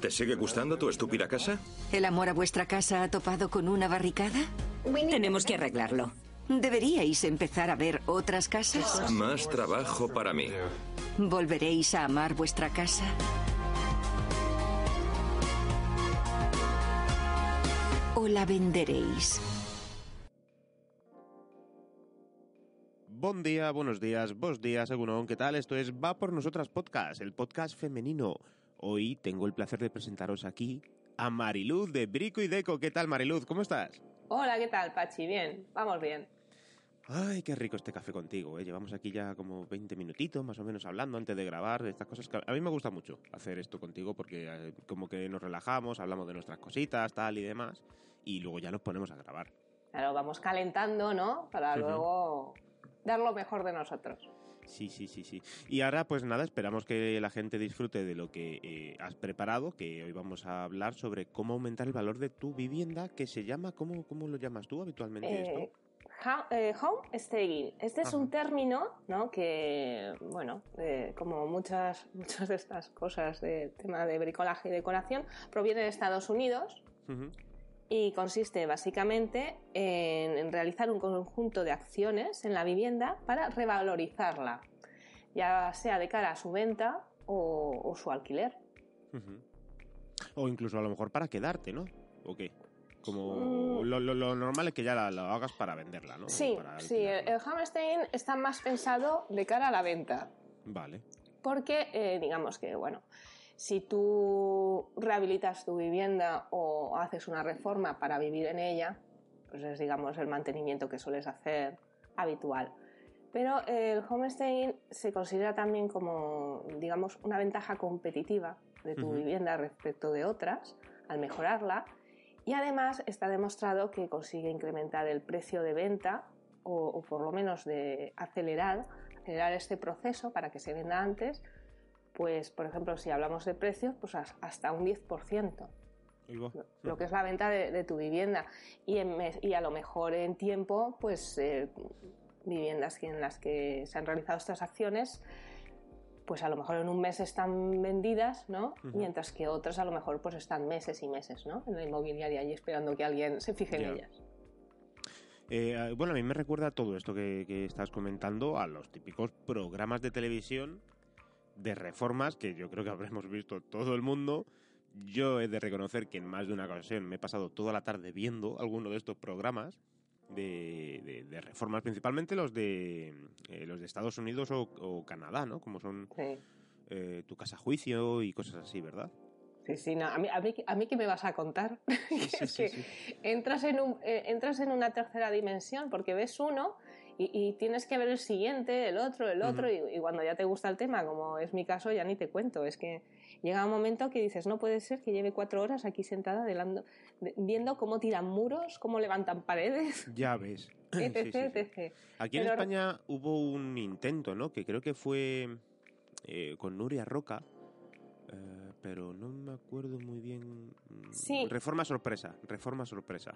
¿Te sigue gustando tu estúpida casa? ¿El amor a vuestra casa ha topado con una barricada? Tenemos que arreglarlo. ¿Deberíais empezar a ver otras casas? Más trabajo para mí. ¿Volveréis a amar vuestra casa? ¿O la venderéis? Buen día, buenos días, vos días, según ¿qué tal? Esto es Va por Nosotras Podcast, el podcast femenino. Hoy tengo el placer de presentaros aquí a Mariluz de Brico y Deco. ¿Qué tal, Mariluz? ¿Cómo estás? Hola, ¿qué tal, Pachi? Bien, vamos bien. Ay, qué rico este café contigo, ¿eh? Llevamos aquí ya como 20 minutitos más o menos hablando antes de grabar estas cosas. Que a mí me gusta mucho hacer esto contigo porque eh, como que nos relajamos, hablamos de nuestras cositas, tal y demás, y luego ya nos ponemos a grabar. Claro, vamos calentando, ¿no? Para luego dar lo mejor de nosotros. Sí, sí, sí, sí. Y ahora, pues nada, esperamos que la gente disfrute de lo que eh, has preparado, que hoy vamos a hablar sobre cómo aumentar el valor de tu vivienda, que se llama, ¿cómo, cómo lo llamas tú habitualmente Eh, esto? ha- eh, home staging. Este es un término, ¿no? Que, bueno, eh, como muchas, muchas de estas cosas de tema de bricolaje y decoración, proviene de Estados Unidos. Y consiste básicamente en, en realizar un conjunto de acciones en la vivienda para revalorizarla, ya sea de cara a su venta o, o su alquiler. O incluso a lo mejor para quedarte, ¿no? ¿O qué? Como Mm. lo, lo- lo normal es que ya la, lo hagas para venderla, ¿no? Sí, Para sí, el, el homesteading está más pensado de cara a la venta. Vale. Porque, eh, digamos que, bueno, si tú rehabilitas tu vivienda o haces una reforma para vivir en ella, pues es, digamos, el mantenimiento que sueles hacer habitual. Pero el homesteading se considera también como, digamos, una ventaja competitiva de tu vivienda respecto de otras al mejorarla. Y además está demostrado que consigue incrementar el precio de venta o, o por lo menos de acelerar, acelerar este proceso para que se venda antes. Pues, por ejemplo, si hablamos de precios, pues as- hasta un 10% Ahí va. lo que es la venta de, de tu vivienda. Y, en mes- y a lo mejor en tiempo pues eh, viviendas en las que se han realizado estas acciones pues a lo mejor en un mes están vendidas no mientras que otras a lo mejor pues están meses y meses no en la inmobiliaria y esperando que alguien se fije en ellas. Eh, bueno, a mí me recuerda todo esto que, que estás comentando a los típicos programas de televisión de reformas que yo creo que habremos visto todo el mundo. Yo he de reconocer que en más de una ocasión me he pasado toda la tarde viendo alguno de estos programas de, de- de reformas, principalmente los de eh, los de Estados Unidos o, o Canadá, ¿no? Como son sí eh, tu casa juicio y cosas así, ¿verdad? Sí, sí, no, a mí, a mí, a mí ¿qué me vas a contar? sí, es que entras en, un, eh, entras en una tercera dimensión porque ves uno y, y tienes que ver el siguiente, el otro, el otro, y, y cuando ya te gusta el tema, como es mi caso, ya ni te cuento. Es que llega un momento que dices, no puede ser que lleve cuatro horas aquí sentada delando- de- viendo cómo tiran muros, cómo levantan paredes, Ya ves. etc, Sí, sí, sí. etc. Aquí en España hubo un intento, ¿no? Que creo que fue eh, con Nuria Roca, eh, pero no me acuerdo muy bien. Sí. Reforma sorpresa, reforma sorpresa.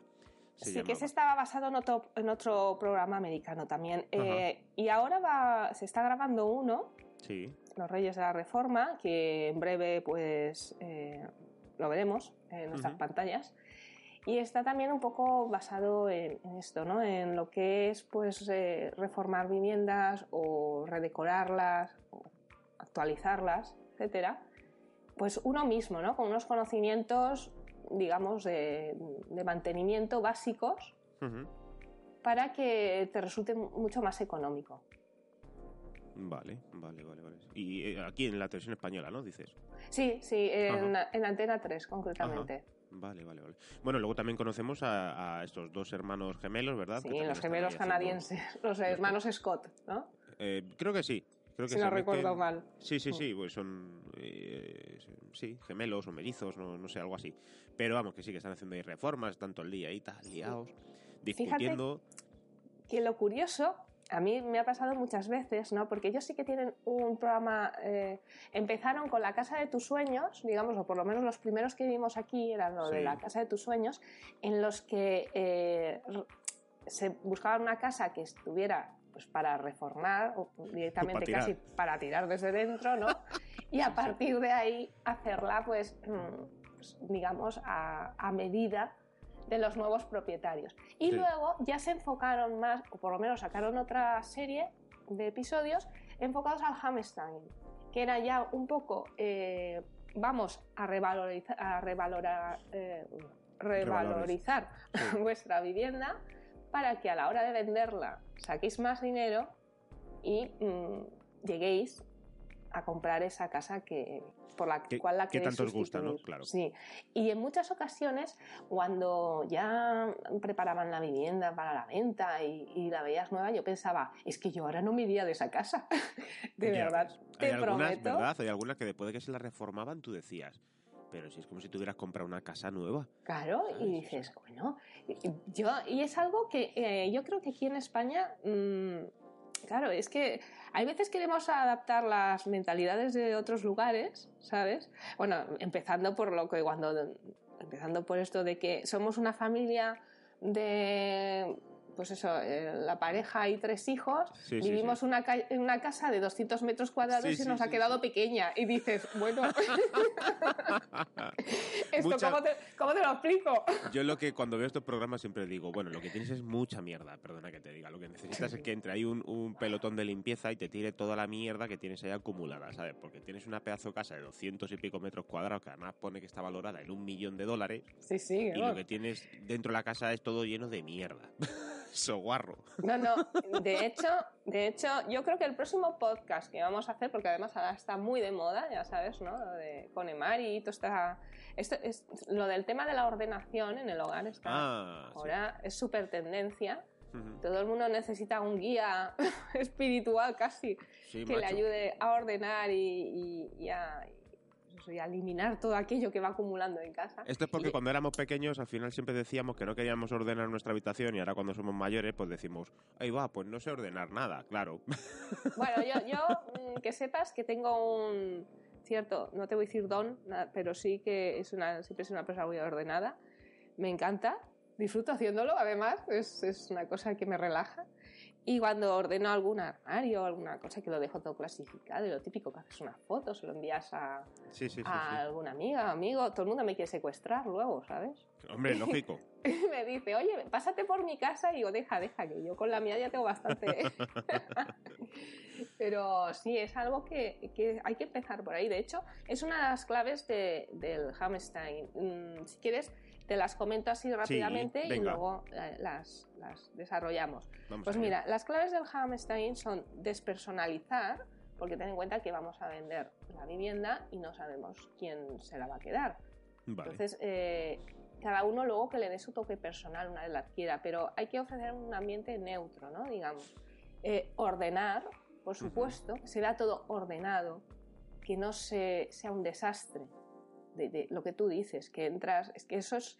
Sí, que llamaba. ese estaba basado en otro, en otro programa americano también. Eh, y ahora va, se está grabando uno Sí. Los Reyes de la Reforma, que en breve pues eh, lo veremos en nuestras Ujú. pantallas. Y está también un poco basado en, en esto, ¿no? En lo que es pues eh, reformar viviendas o redecorarlas o actualizarlas, etcétera. Pues uno mismo, ¿no? Con unos conocimientos, digamos, de, de mantenimiento básicos para que te resulte mucho más económico. Vale, vale, vale, vale. Y eh, aquí en la televisión española, ¿no? Dices. Sí, sí, en, en Antena 3 concretamente. Ajá. Vale, vale, vale. Bueno, luego también conocemos a, a estos dos hermanos gemelos, ¿verdad? Sí, los gemelos haciendo- canadienses, los hermanos Scott, ¿no? Eh, creo que sí. Creo que Si no meten- recuerdo mal. Sí, sí, sí, pues son eh, sí, gemelos o mellizos, no, no sé, algo así. Pero vamos, que sí que están haciendo ahí reformas, todo el día ahí, tal, liados, discutiendo. Que lo curioso, a mí me ha pasado muchas veces, ¿no? Porque ellos sí que tienen un programa, eh, empezaron con la casa de tus sueños, digamos, o por lo menos los primeros que vimos aquí eran lo de la casa de tus sueños, en los que eh, se buscaban una casa que estuviera pues para reformar o directamente Para casi para tirar desde dentro, ¿no? y a partir de ahí hacerla, pues, mm, pues digamos, a, a medida de los nuevos propietarios. Y Sí. luego ya se enfocaron más, o por lo menos sacaron otra serie de episodios enfocados al Hammerstein, que era ya un poco, eh, vamos a revalorizar, a revalorar, eh, revalorizar Sí. vuestra vivienda para que a la hora de venderla saquéis más dinero y mm, lleguéis a comprar esa casa que por la Que- cual la que tanto os gusta, ¿no? Claro. Sí. Y en muchas ocasiones, cuando ya preparaban la vivienda para la venta y, y la veías nueva, yo pensaba, es que yo ahora no me iría de esa casa. de Ya verdad, ves. te Hay algunas, prometo. ¿verdad? Hay algunas que después de que se la reformaban tú decías, pero si es como si tuvieras comprado una casa nueva. Claro, ¿Sabes? y dices, bueno, yo, y es algo que eh, yo creo que aquí en España, mm, claro, es que hay veces queremos adaptar las mentalidades de otros lugares, ¿sabes? Bueno, empezando por lo que cuando, empezando por esto de que somos una familia de, pues eso, eh, la pareja y tres hijos, Sí, vivimos sí. Una, ca- en una casa de 200 metros cuadrados y nos ha quedado pequeña. Y dices, bueno, ¿esto Mucha- ¿cómo, te, cómo te lo explico? Yo lo que cuando veo estos programas siempre digo, bueno, lo que tienes es mucha mierda, perdona que te diga. Lo que necesitas es que entre ahí un, un pelotón de limpieza y te tire toda la mierda que tienes ahí acumulada, ¿sabes? Porque tienes una pedazo de casa de 200 y pico metros cuadrados que además pone que está valorada en un millón de dólares Sí, sí. y lo que tienes dentro de la casa es todo lleno de mierda. Soguarro. No, no, de hecho, de hecho, yo creo que el próximo podcast que vamos a hacer, porque además ahora está muy de moda, ya sabes, ¿no? Lo de con Emari y todo está... Esto es, lo del tema de la ordenación en el hogar está... Ah, sí. ahora es súper tendencia. Todo el mundo necesita un guía espiritual casi Sí, que le ayude a ordenar y, y- y a, eso, y a eliminar todo aquello que va acumulando en casa. Esto es porque Y- cuando éramos pequeños al final siempre decíamos que no queríamos ordenar nuestra habitación y ahora cuando somos mayores pues decimos, ahí va, pues no sé ordenar nada, claro. Bueno, yo, yo mm, que sepas que tengo un cierto, no te voy a decir don, pero sí que es una, siempre es una persona muy ordenada. Me encanta, disfruto haciéndolo, además, es, es una cosa que me relaja. Y cuando ordeno algún armario, alguna cosa que lo dejo todo clasificado, y lo típico que haces una foto, se lo envías a, Sí, sí, sí. a alguna amiga, amigo, todo el mundo me quiere secuestrar luego, ¿sabes? Hombre, lógico. Y me dice, oye, pásate por mi casa y digo, deja, deja, que yo con la mía ya tengo bastante. Pero sí, es algo que, que hay que empezar por ahí. De hecho, es una de las claves de- del Hammerstein. Mm, si quieres, te las comento así rápidamente y luego eh, las, las desarrollamos. Vamos Pues mira, las claves del Hammerstein son despersonalizar, porque ten en cuenta que vamos a vender la vivienda y no sabemos quién se la va a quedar. Vale. Entonces, eh, cada uno luego que le dé su toque personal una vez la adquiera, pero hay que ofrecer un ambiente neutro, ¿no? Digamos. Eh, ordenar, por supuesto, que se vea todo ordenado, que no se, sea un desastre de, de lo que tú dices, que entras, es que eso es,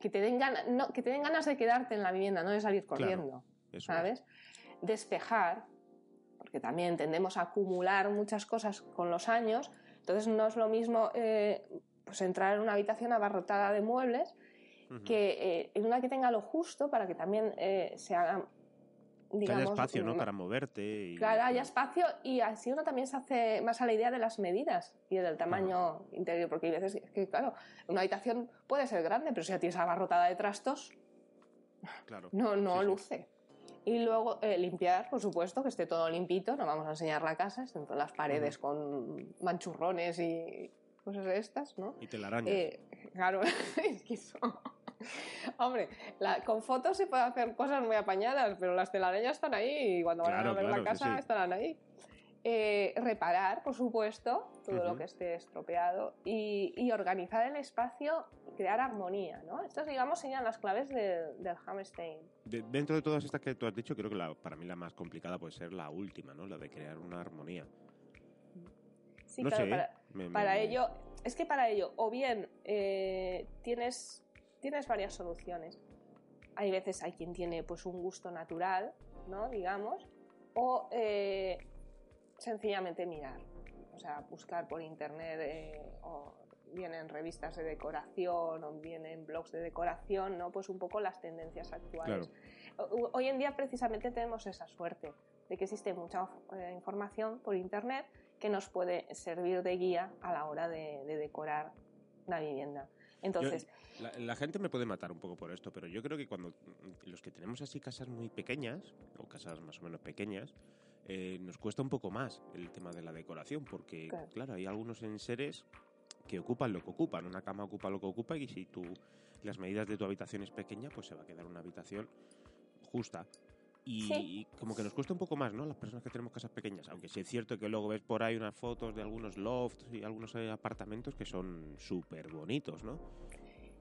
que te, den ganas, no, que te den ganas de quedarte en la vivienda, no de salir Claro, corriendo. Es. ¿sabes? Despejar, porque también tendemos a acumular muchas cosas con los años, entonces no es lo mismo eh, pues entrar en una habitación abarrotada de muebles que eh, en una que tenga lo justo para que también eh, se haga, Que digamos, haya espacio, ¿no? Para moverte. Y, Claro, haya espacio y así uno también se hace más a la idea de las medidas y del tamaño interior, porque hay veces que, claro, una habitación puede ser grande, pero si la tienes abarrotada de trastos, Claro. no, no Sí, sí. luce. Y luego eh, limpiar, por supuesto, que esté todo limpito, no vamos a enseñar la casa, estén todas las paredes con manchurrones y cosas de estas, ¿no? Y telarañas. Eh, claro, es que eso... Hombre, la- con fotos se pueden hacer cosas muy apañadas, pero las telarañas están ahí y cuando van Claro, a ver claro, la sí, casa sí. estarán ahí. Eh, reparar, por supuesto, todo lo Ujú. que esté estropeado y, y organizar el espacio y crear armonía, ¿no? Estas, digamos, serían las claves del- del Hammerstein. De- dentro de todas estas que tú has dicho, creo que la- para mí la más complicada puede ser la última, ¿no? La de crear una armonía. Sí, no claro, sé. para, me- me- para me- ello, es que para ello, o bien eh, tienes, tienes varias soluciones. Hay veces hay quien tiene pues un gusto natural, ¿no? Digamos, o eh, sencillamente mirar, o sea, buscar por internet eh, o bien en revistas de decoración o bien en blogs de decoración, ¿no? Pues un poco las tendencias actuales. O- Hoy en día precisamente tenemos esa suerte de que existe mucha eh, información por internet que nos puede servir de guía a la hora de, decorar la vivienda. Entonces, la, gente me puede matar un poco por esto, pero yo creo que cuando los que tenemos así casas muy pequeñas, o casas más o menos pequeñas, eh, nos cuesta un poco más el tema de la decoración, porque claro. hay algunos enseres que ocupan lo que ocupan. Una cama ocupa lo que ocupa y si tú las medidas de tu habitación es pequeña, pues se va a quedar una habitación justa. Y, como que nos cuesta un poco más, ¿no? Las personas que tenemos casas pequeñas. Aunque sí es cierto que luego ves por ahí unas fotos de algunos lofts y algunos eh, apartamentos que son súper bonitos, ¿no?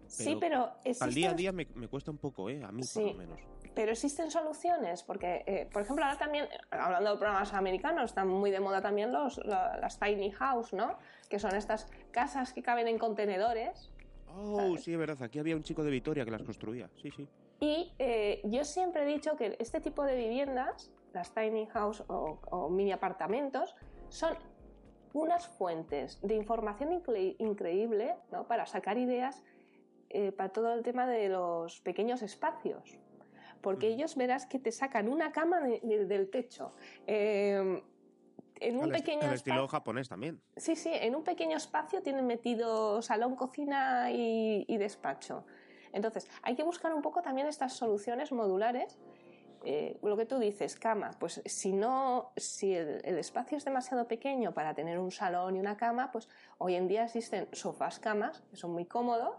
sí, pero al día a día me, cuesta un poco, ¿eh? A mí por lo menos. Pero existen soluciones, porque, eh, por ejemplo, ahora también, hablando de programas americanos, están muy de moda también los, las tiny house, ¿no? Que son estas casas que caben en contenedores. Oh, sí, es verdad. Aquí había un chico de Vitoria que las construía. Sí, sí. Y eh, yo siempre he dicho que este tipo de viviendas, las tiny house o, mini apartamentos, son unas fuentes de información increíble ¿no? para sacar ideas eh, para todo el tema de los pequeños espacios. Porque mm. ellos verás que te sacan una cama del techo. Em, en un pequeño estilo japonés también. Sí, sí, en un pequeño espacio tienen metido salón, cocina y, despacho. Entonces, hay que buscar un poco también estas soluciones modulares. Eh, lo que tú dices, cama, pues si no, si el, espacio es demasiado pequeño para tener un salón y una cama, pues hoy en día existen sofás camas que son muy cómodos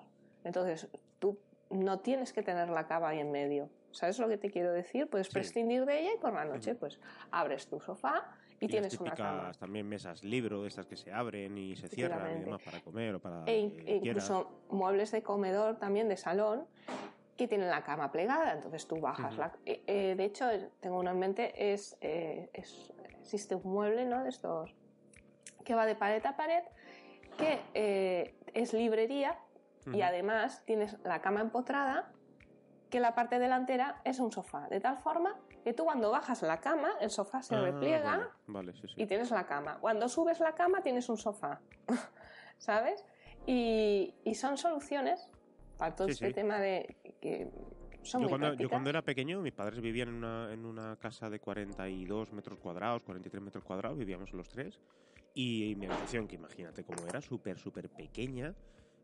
entonces, tú no tienes que tener la cama ahí en medio. ¿Sabes lo que te quiero decir? Puedes prescindir de ella y por la noche pues abres tu sofá y, tienes una cama. también mesas libro, estas que se abren y se cierran y demás para comer o para... E, incluso muebles de comedor también, de salón, que tienen la cama plegada, entonces tú bajas la... Eh, eh, de hecho, tengo uno en mente, es, eh, es, existe un mueble, ¿no? De estos que va de pared a pared, que es librería y además tienes la cama empotrada que la parte delantera es un sofá, de tal forma que tú cuando bajas la cama, el sofá se ah, repliega y tienes la cama. Cuando subes la cama tienes un sofá, ¿sabes? Y, son soluciones para todo este tema de que son yo, muy cuando, yo cuando era pequeño, mis padres vivían en una, en una casa de 42 metros cuadrados, 43 metros cuadrados, vivíamos los tres. Y mi habitación, que imagínate cómo era, súper, súper pequeña,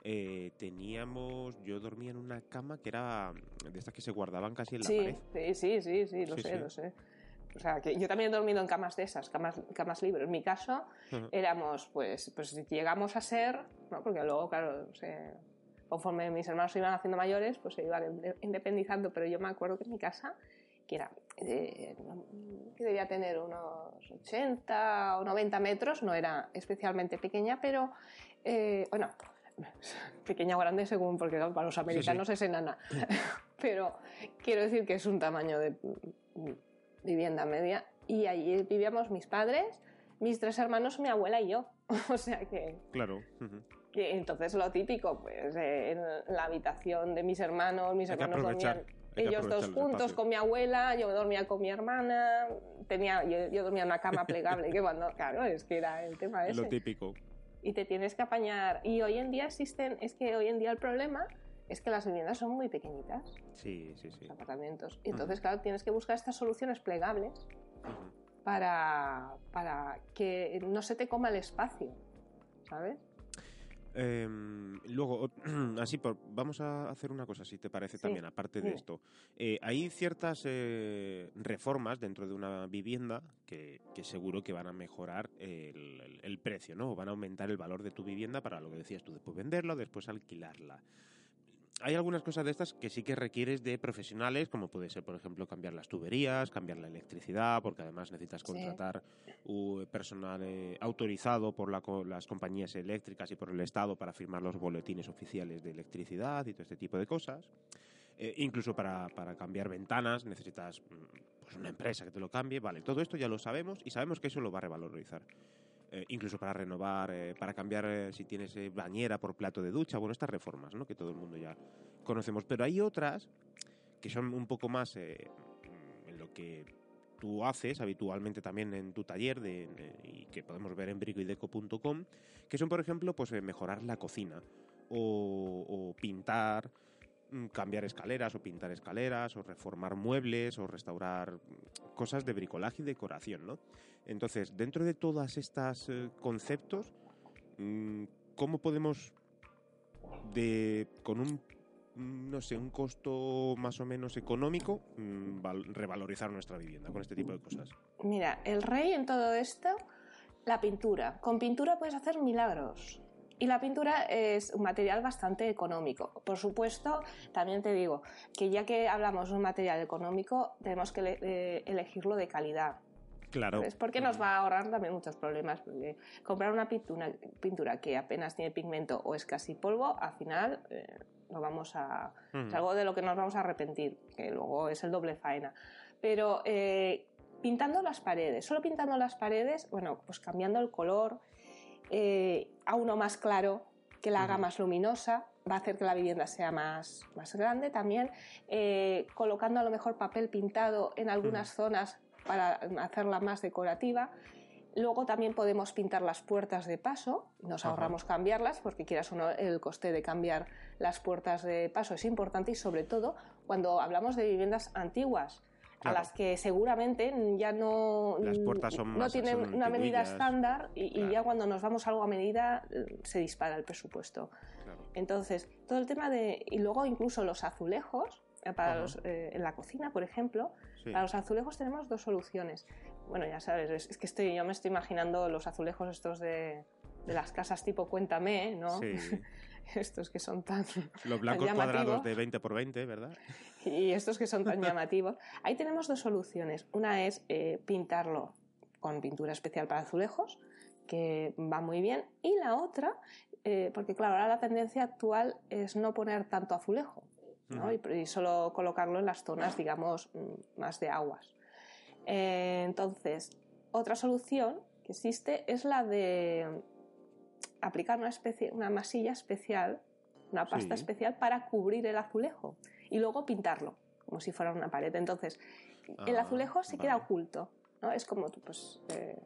eh, teníamos, yo dormía en una cama que era de estas que se guardaban casi en la pared. Sí, sí, sí, sí, lo sé, lo sé. O sea, que yo también he dormido en camas de esas, camas, camas libres. En mi caso, éramos, pues, pues llegamos a ser, ¿no? porque luego, claro, conforme mis hermanos se iban haciendo mayores, pues se iban independizando, pero yo me acuerdo que en mi casa, que era, eh, que debía tener unos 80 o 90 metros, no era especialmente pequeña, pero, eh, bueno, pequeña o grande según, porque para los americanos es enana. Pero quiero decir que es un tamaño de vivienda media. Y allí vivíamos mis padres, mis tres hermanos, mi abuela y yo. o sea que... Claro. Que entonces lo típico, pues en la habitación de mis hermanos, mis hermanos dormían ellos dos juntos con mi abuela, yo dormía con mi hermana, tenía, yo, dormía en una cama plegable, que cuando, claro, es que era el tema ese. Lo típico y te tienes que apañar. Y hoy en día existen, es que hoy en día el problema es que las viviendas son muy pequeñitas. Sí, sí, sí. Los apartamentos. Y entonces, claro, tienes que buscar estas soluciones plegables para, para que no se te coma el espacio, ¿sabes? Em, luego, así, por, vamos a hacer una cosa, si te parece también, aparte de esto. Eh, hay ciertas eh, reformas dentro de una vivienda que, seguro que van a mejorar el, el, precio, ¿no? O van a aumentar el valor de tu vivienda para lo que decías tú, después venderla o después alquilarla hay algunas cosas de estas que sí que requieres de profesionales, como puede ser, por ejemplo, cambiar las tuberías, cambiar la electricidad, porque además necesitas contratar un personal eh, autorizado por las compañías eléctricas y por el Estado para firmar los boletines oficiales de electricidad y todo este tipo de cosas. Eh, incluso para, para, cambiar ventanas necesitas mm, pues una empresa que te lo cambie. Vale, todo esto ya lo sabemos y sabemos que eso lo va a revalorizar. Eh, incluso para renovar, eh, para cambiar eh, si tienes bañera por plato de ducha, bueno, estas reformas, ¿no? Que todo el mundo ya conocemos. Pero hay otras que son un poco más en lo que tú haces habitualmente también en tu taller de, y que podemos ver en bricoideco.com, que son, por ejemplo, pues mejorar la cocina o, pintar cambiar escaleras o pintar escaleras o reformar muebles o restaurar mm, cosas de bricolaje y decoración, ¿no? Entonces, dentro de todas estas eh, conceptos, mm, ¿cómo podemos de con un mm, no sé, un costo más o menos económico, mm, val- revalorizar nuestra vivienda con este tipo de cosas. Mira, el rey en todo esto, la pintura. Con pintura puedes hacer milagros. Y la pintura es un material bastante económico. Por supuesto, también te digo que ya que hablamos de un material económico, tenemos que eh, elegirlo de calidad. Claro. ¿sabes? Porque nos va a ahorrar también muchos problemas. Porque comprar una pintura, pintura que apenas tiene pigmento o es casi polvo, al final eh, vamos a, Mm. es algo de lo que nos vamos a arrepentir, que luego es el doble faena. Pero eh, pintando las paredes, solo pintando las paredes, bueno, pues cambiando el color eh, a uno más claro, que la haga más luminosa, va a hacer que la vivienda sea más, más grande también, eh, colocando a lo mejor papel pintado en algunas zonas para hacerla más decorativa. Luego también podemos pintar las puertas de paso, nos Ajá. ahorramos cambiarlas, porque quieras o no, el coste de cambiar las puertas de paso es importante y sobre todo cuando hablamos de viviendas antiguas, Claro. a las que seguramente ya no, Las puertas son no tienen son una medida estándar y, ya cuando nos vamos algo a medida se dispara el presupuesto. Claro. Entonces, todo el tema de... Y luego incluso los azulejos, eh, para los, eh, en la cocina, por ejemplo, Sí. para los azulejos tenemos dos soluciones. Bueno, ya sabes, es, es que estoy, yo me estoy imaginando los azulejos estos de, de las casas tipo Cuéntame, ¿no? Sí. estos que son tan... Los blancos cuadrados de 20 por 20, ¿verdad? y estos que son tan llamativos. Ahí tenemos dos soluciones. Una es eh, pintarlo con pintura especial para azulejos, que va muy bien. Y la otra, eh, porque claro, ahora la tendencia actual es no poner tanto azulejo, ¿no? Y solo colocarlo en las zonas, digamos, mm, más de aguas. Eh, entonces, otra solución que existe es la de aplicar una, especie, una masilla especial, una pasta Sí. especial para cubrir el azulejo y luego pintarlo, como si fuera una pared. Entonces, el Ah, azulejo se queda oculto, ¿no? Es como tú, pues, eh,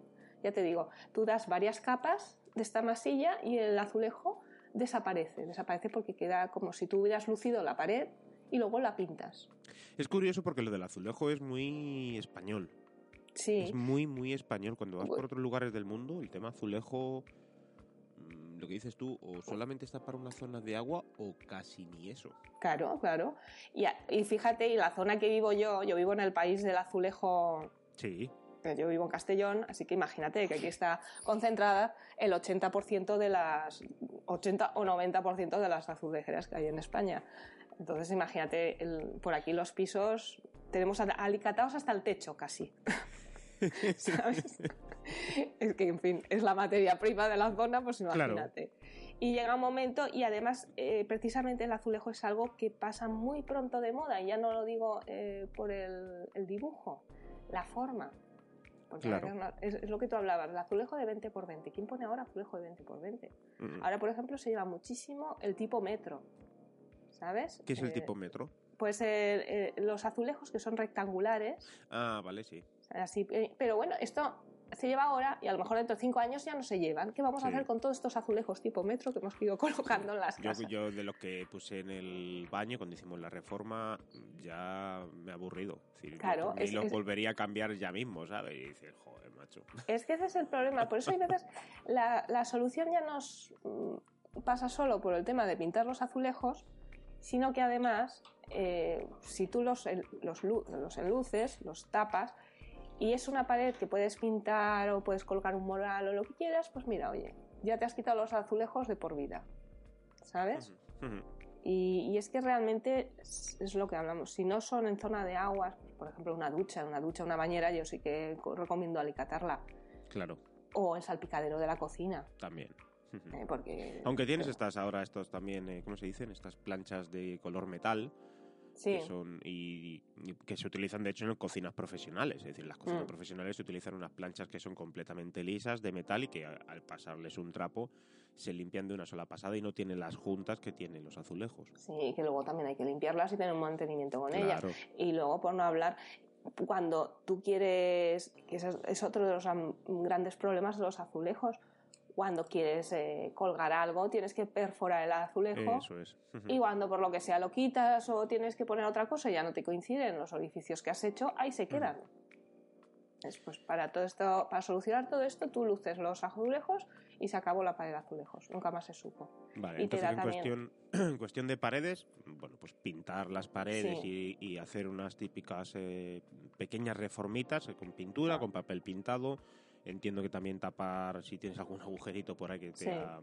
ya te digo, tú das varias capas de esta masilla y el azulejo desaparece, desaparece porque queda como si tú hubieras lucido la pared y luego la pintas. Es curioso porque lo del azulejo es muy español. Sí, Es muy, muy español. Cuando vas por otros lugares del mundo, el tema azulejo, lo que dices tú, o solamente está para una zona de agua o casi ni eso. claro, claro. Y, y fíjate, y la zona que vivo yo, yo vivo en el país del azulejo Sí, Yo vivo en Castellón, así que imagínate que aquí está concentrada el 80% de las 80 o 90% de las azulejeras que hay en España. Entonces imagínate, el- por aquí los pisos tenemos alicatados hasta el techo casi. ¿Sabes? es que, en fin, es la materia prima de la zona, pues Claro. imagínate. Y llega un momento, y además, eh, precisamente el azulejo es algo que pasa muy pronto de moda, y ya no lo digo eh, por el, el dibujo, la forma. Porque Claro. es, es lo que tú hablabas, el azulejo de 20 por 20. ¿Quién pone ahora azulejo de 20 por 20? Mm. Ahora, por ejemplo, se lleva muchísimo el tipo metro. ¿Sabes? ¿Qué es el Eh, tipo metro? Pues los azulejos que son rectangulares, Ah, vale, sí. Así, eh, pero bueno, esto se lleva ahora y a lo mejor dentro de cinco años ya no se llevan. ¿Qué vamos a hacer con todos estos azulejos tipo metro que hemos ido colocando en las Yo, casas? yo de lo que puse en el baño cuando hicimos la reforma ya me he aburrido. Yo Claro, por mí es- lo es- volvería a cambiar ya mismo, ¿sabes? Y dices, joder, macho. Es que ese es el problema. Por eso hay veces la, la solución ya nos mm, pasa solo por el tema de pintar los azulejos, sino que además, eh, si tú los, los, los enluces, los tapas, y es una pared que puedes pintar o puedes colocar un mural o lo que quieras, pues mira, oye, ya te has quitado los azulejos de por vida. ¿Sabes? Y, y es que realmente es, es lo que hablamos. Si no son en zona de aguas, por ejemplo, una ducha, una ducha, una bañera, yo sí que co- recomiendo alicatarla. Claro, O el salpicadero de la cocina. también. Eh, porque. Aunque tienes estas ahora, estos también, eh, ¿cómo se dicen? Estas planchas de color metal Sí, que son y, y que se utilizan de hecho en cocinas profesionales. Es decir, las cocinas Mm. profesionales se utilizan unas planchas que son completamente lisas de metal y que a- al pasarles un trapo se limpian de una sola pasada y no tienen las juntas que tienen los azulejos. sí, que luego también hay que limpiarlas y tener un mantenimiento con ellas. Claro, Y luego, por no hablar, cuando tú quieres, que es, otro de los grandes problemas de los azulejos, cuando quieres eh, colgar algo tienes que perforar el azulejo Eso es. Y cuando por lo que sea lo quitas o tienes que poner otra cosa ya no te coinciden los orificios que has hecho, ahí se quedan. Después, para todo esto, para solucionar todo esto, tú luces los azulejos y se acabó la pared de azulejos. Nunca más se supo. Vale, y entonces en cuestión, en cuestión de paredes, bueno, pues pintar las paredes Sí. y, y hacer unas típicas eh, pequeñas reformitas eh, con pintura, con papel pintado. Entiendo que también tapar si tienes algún agujerito por ahí que, te Sí. ha-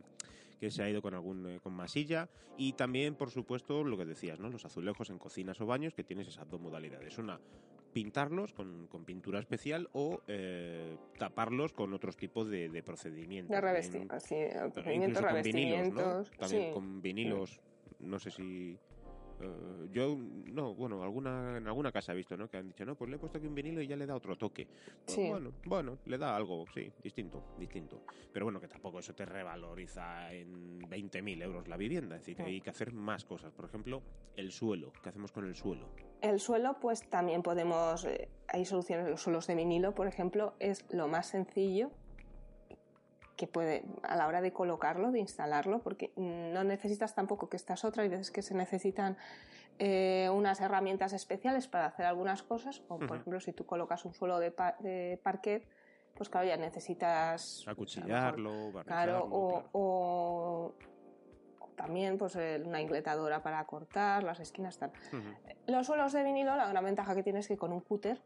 que se ha ido con algún eh, con masilla y también por supuesto lo que decías no los azulejos en cocinas o baños que tienes esas dos modalidades una pintarlos con, con pintura especial o eh, taparlos con otros tipos de, de procedimientos De revestimientos, sí, procedimientos, con vinilos, ¿no? revestimientos. También sí. con vinilos, no sé si... eh, yo, no, bueno, alguna, en alguna casa he visto, ¿no? Que han dicho, no, pues le he puesto aquí un vinilo y ya le da otro toque. Pues Sí. Bueno, bueno, le da algo, sí, distinto, distinto. Pero bueno, que tampoco eso te revaloriza en 20.000 euros la vivienda. Es decir, que hay que hacer más cosas. Por ejemplo, el suelo. ¿Qué hacemos con el suelo? El suelo, pues también podemos. eh, hay soluciones. Los suelos de vinilo, por ejemplo, es lo más sencillo que puede a la hora de colocarlo, de instalarlo, porque no necesitas tampoco que estas otras. Hay veces que se necesitan eh, unas herramientas especiales para hacer algunas cosas. O, por ejemplo, si tú colocas un suelo de, pa- de parquet, pues claro, ya necesitas. Acuchillarlo, Claro, barnizarlo, o, claro. o- o también pues el- una ingletadora para cortar las esquinas tal. Ujú. Los suelos de vinilo, la gran ventaja que tienes es que con un cúter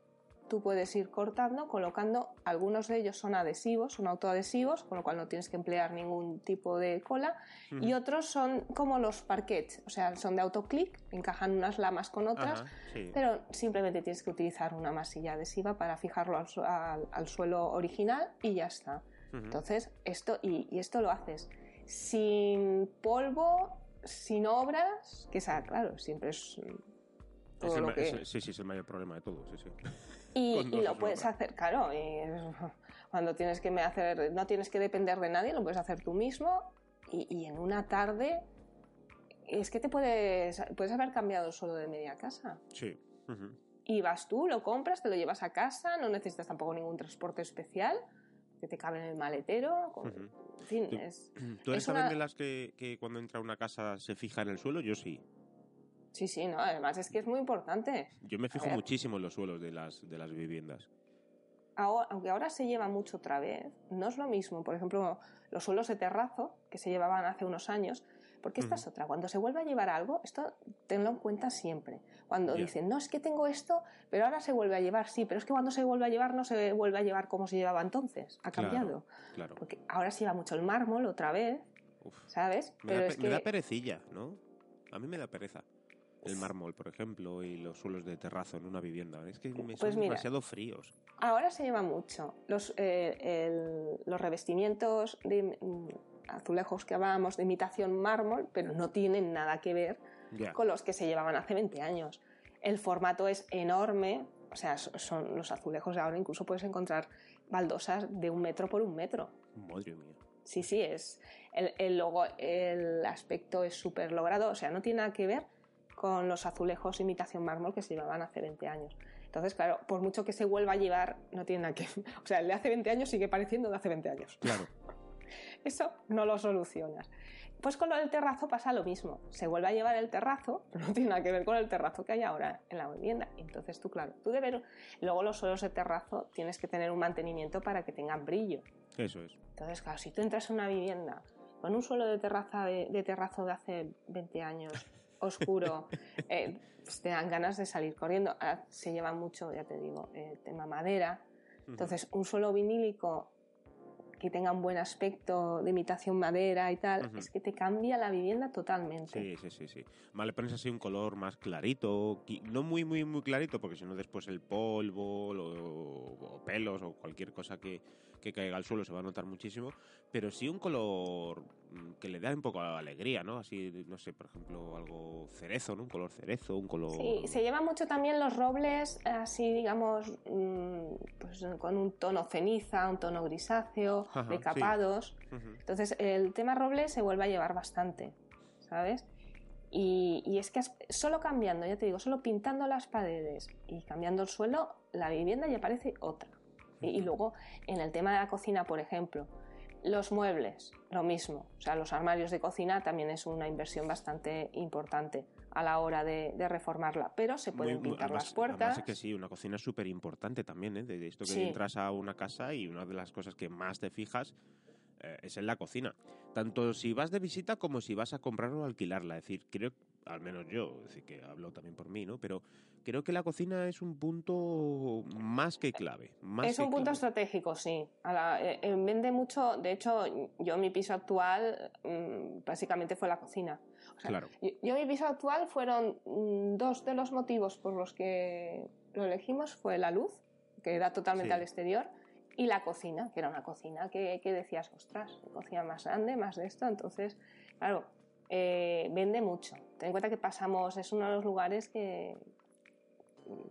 tú puedes ir cortando, colocando, algunos de ellos son adhesivos, son autoadhesivos, con lo cual no tienes que emplear ningún tipo de cola, y Ujú. otros son como los parquets, o sea, son de autoclick, encajan unas lamas con otras, Ajá, sí. pero simplemente tienes que utilizar una masilla adhesiva para fijarlo al, al- al suelo original y ya está. Entonces, esto, y, y esto lo haces sin polvo, sin obras, que esa, claro, siempre es Es el lo que... es sí, sí, es el mayor problema de todo, sí, sí. Y, con y lo es puedes hacer, claro, cuando tienes que hacer, no tienes que depender de nadie, lo puedes hacer tú mismo y, y en una tarde es que te puedes, puedes haber cambiado suelo de media casa. Sí. Ujú. Y vas tú, lo compras, te lo llevas a casa, no necesitas tampoco ningún transporte especial, que te cabe en el maletero, con- Ujú. en fin, Tú- es... ¿Tú eres Es también una- de las que, que cuando entra a una casa se fija en el suelo? Yo sí. Sí, sí, no, además es que es muy importante. Yo me fijo muchísimo en los suelos de las, de las viviendas. Ahora- aunque ahora se lleva mucho otra vez, no es lo mismo. Por ejemplo, los suelos de terrazo que se llevaban hace unos años, porque esta Ujú. es otra. Cuando se vuelve a llevar algo, esto tenlo en cuenta siempre. Cuando Ya. dicen, no, es que tengo esto, pero ahora se vuelve a llevar, sí, pero es que cuando se vuelve a llevar no se vuelve a llevar como se llevaba entonces. Ha Claro. cambiado. Claro. Porque ahora se lleva mucho el mármol otra vez, Uf. ¿sabes? Me, da, pero es me da perecilla, ¿no? A mí me da pereza. El mármol, por ejemplo, y los suelos de terrazo en una vivienda. Es que me son Pues mira. demasiado fríos. ahora se lleva mucho. Los, eh, el- los revestimientos de mm, azulejos que hablábamos de imitación mármol, pero no tienen nada que ver con los que se llevaban hace 20 años. El formato es enorme, o sea, so- son los azulejos de ahora, incluso puedes encontrar baldosas de un metro por un metro. Madre mía. Sí, sí, es. El, el logo, el aspecto es súper logrado, o sea, no tiene nada que ver con los azulejos imitación mármol que se llevaban hace 20 años. Entonces, claro, por mucho que se vuelva a llevar, no tiene nada que O sea, el de hace 20 años sigue pareciendo de hace 20 años. Claro. Eso no lo solucionas. Pues con lo del terrazo pasa lo mismo. Se vuelve a llevar el terrazo, pero no tiene nada que ver con el terrazo que hay ahora en la vivienda. Entonces tú, claro, tú debes... Luego los suelos de terrazo tienes que tener un mantenimiento para que tengan brillo. Eso es. Entonces, claro, si tú entras en una vivienda con un suelo de, terraza de, de terrazo de hace 20 años, oscuro, eh, pues te dan ganas de salir corriendo. Ahora se lleva mucho, ya te digo, el tema madera. Entonces, un suelo vinílico que tenga un buen aspecto de imitación madera y tal, es que te cambia la vivienda totalmente. Sí, sí, sí, sí. Vale, pones así un color más clarito, no muy, muy, muy clarito, porque si no después el polvo lo- o pelos o cualquier cosa que, que caiga al suelo se va a notar muchísimo, pero sí un color que le da un poco de alegría, ¿no? Así, no sé, por ejemplo, algo cerezo, ¿no? Un color cerezo, un color... Sí, se llevan mucho también los robles así, digamos, mm, pues con un tono ceniza, un tono grisáceo, Ajá, decapados. Ujú. Entonces, el tema roble se vuelve a llevar bastante, ¿sabes? Y, y es que solo cambiando, ya te digo, solo pintando las paredes y cambiando el suelo, la vivienda ya parece otra. Y, y luego, en el tema de la cocina, por ejemplo, Los muebles, lo mismo. O sea, los armarios de cocina también es una inversión bastante importante a la hora de, reformarla, pero se pueden pintar las puertas. es que sí, una cocina es súper importante también, ¿eh? de esto que entras a una casa y una de las cosas que más te fijas eh, es en la cocina. Tanto si vas de visita como si vas a comprar o alquilarla. Es decir, creo, al menos yo, decir, que hablo también por mí, ¿no? Pero creo que la cocina es un punto más que clave. es un punto estratégico, sí. Eh, eh, vende mucho, de hecho, yo mi piso actual mm, básicamente fue la cocina. claro. Yo, mi piso actual fueron mm, dos de los motivos por los que lo elegimos fue la luz, que da totalmente al exterior, y la cocina, que era una cocina que, decías, ostras, cocina más grande, más de esto. Entonces, claro, eh, vende mucho. Ten en cuenta que pasamos, es uno de los lugares que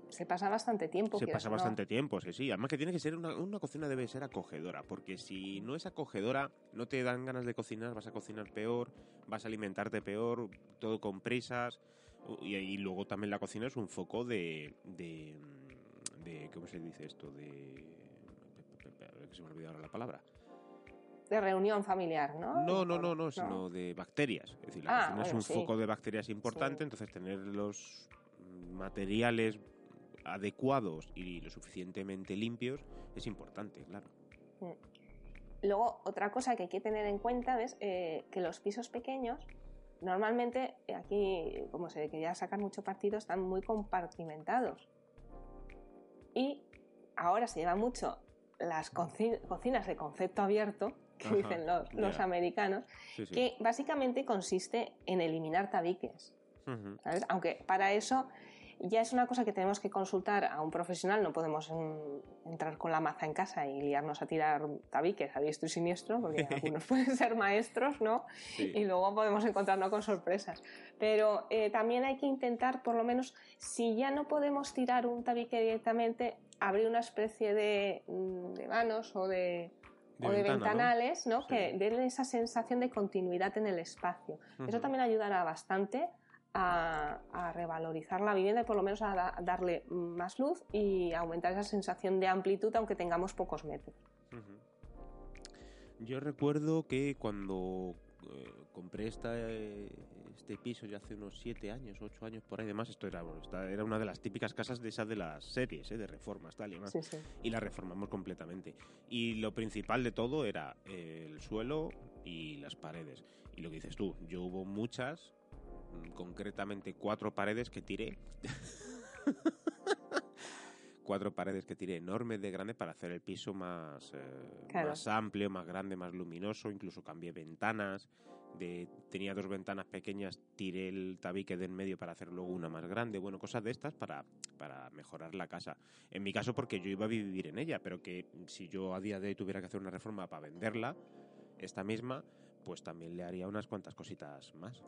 se pasa bastante tiempo. Se pasa bastante tiempo, sí, sí. Además que tiene que ser una, una, cocina debe ser acogedora, porque si no es acogedora, no te dan ganas de cocinar, vas a cocinar peor, vas a alimentarte peor, todo con prisas. Y, luego también la cocina es un foco de, de, de ¿cómo se dice esto? De se me ha olvidado la palabra. De reunión familiar, ¿no? No, no, no, no, sino de bacterias. Es decir, la ah, es un foco de bacterias importante, entonces tener los materiales adecuados y lo suficientemente limpios es importante, claro. Mm. Luego, otra cosa que hay que tener en cuenta es eh, que los pisos pequeños, normalmente eh, aquí, como se quería sacar mucho partido, están muy compartimentados. Y ahora se lleva mucho las cocinas de concepto abierto, que dicen los, americanos, que básicamente consiste en eliminar tabiques. Aunque para eso ya es una cosa que tenemos que consultar a un profesional, no podemos entrar con la maza en casa y liarnos a tirar tabiques a diestro y siniestro, porque algunos pueden ser maestros, ¿no? Y luego podemos encontrarnos con sorpresas. Pero eh, también hay que intentar, por lo menos, si ya no podemos tirar un tabique directamente, abrir una especie de, mm, de vanos o de, o de ventanales ¿no? que den esa sensación de continuidad en el espacio. Eso también ayudará bastante a, revalorizar la vivienda y por lo menos a, darle más luz y aumentar esa sensación de amplitud aunque tengamos pocos metros. Yo recuerdo que cuando eh, compré esta, eh, este piso ya hace unos siete años, ocho años por ahí demás. Esto era, era una de las típicas casas de esas de las series, ¿eh? de reformas, tal y demás. Y la reformamos completamente. Y lo principal de todo era el suelo y las paredes. Y lo que dices tú, yo hubo muchas, mm, concretamente cuatro paredes que tiré. cuatro paredes que tiré enormes de grande para hacer el piso más, eh, más amplio, más grande, más luminoso. Incluso cambié ventanas tenía dos ventanas pequeñas, tiré el tabique de en medio para hacer luego una más grande, bueno, cosas de estas para, para mejorar la casa. En mi caso porque yo iba a vivir en ella, pero que si yo a día de hoy tuviera que hacer una reforma para venderla, esta misma, pues también le haría unas cuantas cositas más.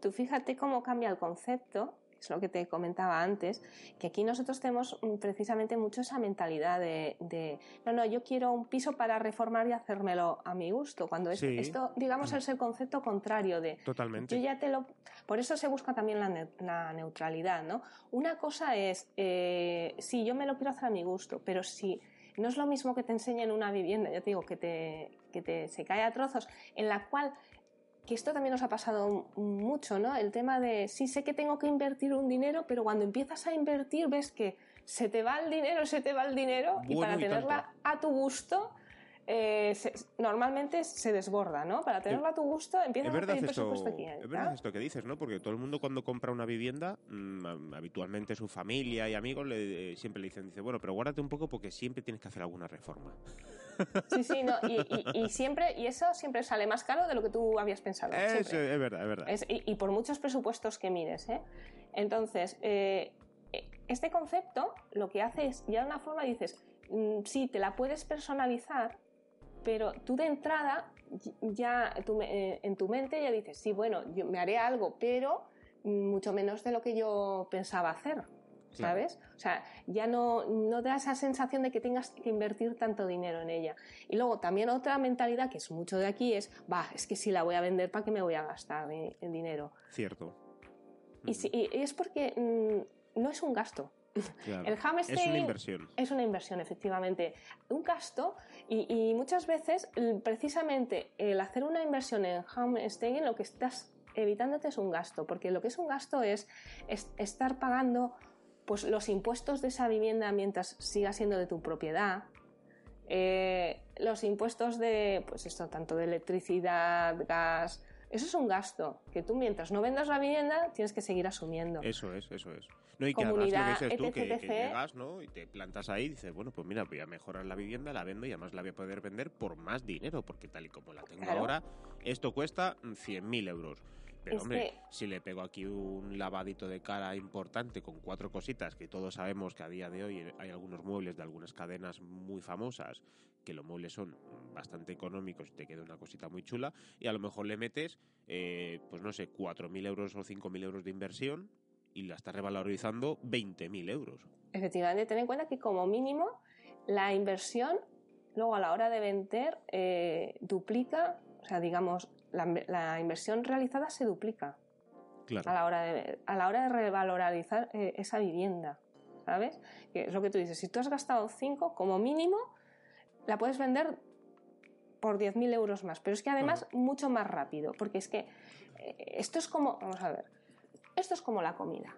Tú fíjate cómo cambia el concepto es lo que te comentaba antes, que aquí nosotros tenemos mm, precisamente mucho esa mentalidad de, no, no, yo quiero un piso para reformar y hacérmelo a mi gusto, cuando esto, digamos, es el concepto contrario de... Totalmente. Yo ya te lo... Por eso se busca también la, neutralidad, ¿no? Una cosa es, eh, sí, yo me lo quiero hacer a mi gusto, pero si no es lo mismo que te enseñen una vivienda, ya te digo, que te, que te se cae a trozos, en la cual que esto también nos ha pasado mucho, ¿no? El tema de, sí sé que tengo que invertir un dinero, pero cuando empiezas a invertir ves que se te va el dinero, se te va el dinero, y para tenerla a tu gusto, eh, normalmente se desborda, ¿no? Para tenerlo a tu gusto empiezas a pedir presupuesto aquí. Es verdad esto que dices, ¿no? Porque todo el mundo cuando compra una vivienda, mm, habitualmente su familia y amigos le, eh, siempre le dicen, dice, bueno, pero guárdate un poco porque siempre tienes que hacer alguna reforma. Sí, sí, no, y, siempre, y eso siempre sale más caro de lo que tú habías pensado. Es, es verdad, es verdad. y, por muchos presupuestos que mires, ¿eh? Entonces, eh, este concepto lo que hace es, ya de una forma dices, mm, sí, te la puedes personalizar, pero tú de entrada ya eh, en tu mente ya dices, sí, bueno, yo me haré algo, pero mucho menos de lo que yo pensaba hacer. ¿Sabes? O sea, ya no, no da esa sensación de que tengas que invertir tanto dinero en ella. Y luego también otra mentalidad que es mucho de aquí es, va, es que si la voy a vender, ¿para qué me voy a gastar en dinero? Cierto. Y, y, es porque mm, no es un gasto. Claro. El homestay Es una inversión. es una inversión, efectivamente. Un gasto, y, y muchas veces, precisamente, el hacer una inversión en homestaying, lo que estás evitándote es un gasto, porque lo que es un gasto es, es estar pagando pues, los impuestos de esa vivienda mientras siga siendo de tu propiedad. eh, los impuestos de, pues esto, tanto de electricidad, gas, eso es un gasto que tú mientras no vendas la vivienda tienes que seguir asumiendo. Eso es, eso es. No, y que Comunidad, además lo que dices tú, que, llegas, ¿no? Y te plantas ahí y dices, bueno, pues mira, voy a mejorar la vivienda, la vendo y además la voy a poder vender por más dinero, porque tal y como la tengo Claro. ahora, esto cuesta 100.000 euros. Pero Es hombre, que- si le pego aquí un lavadito de cara importante con cuatro cositas, que todos sabemos que a día de hoy hay algunos muebles de algunas cadenas muy famosas, que los muebles son bastante económicos y te queda una cosita muy chula, y a lo mejor le metes, eh, pues no sé, 4.000 euros o 5.000 euros de inversión y la estás revalorizando 20.000 euros. Efectivamente, ten en cuenta que como mínimo la inversión luego a la hora de vender eh, duplica, o sea, digamos, la, la inversión realizada se duplica Claro. a la hora de, a la hora de revalorizar eh, esa vivienda, ¿sabes? Que es lo que tú dices, si tú has gastado 5, como mínimo, la puedes vender por 10.000 euros más, pero es que además mucho más rápido, porque es que eh, esto es como, vamos a ver, esto es como la comida.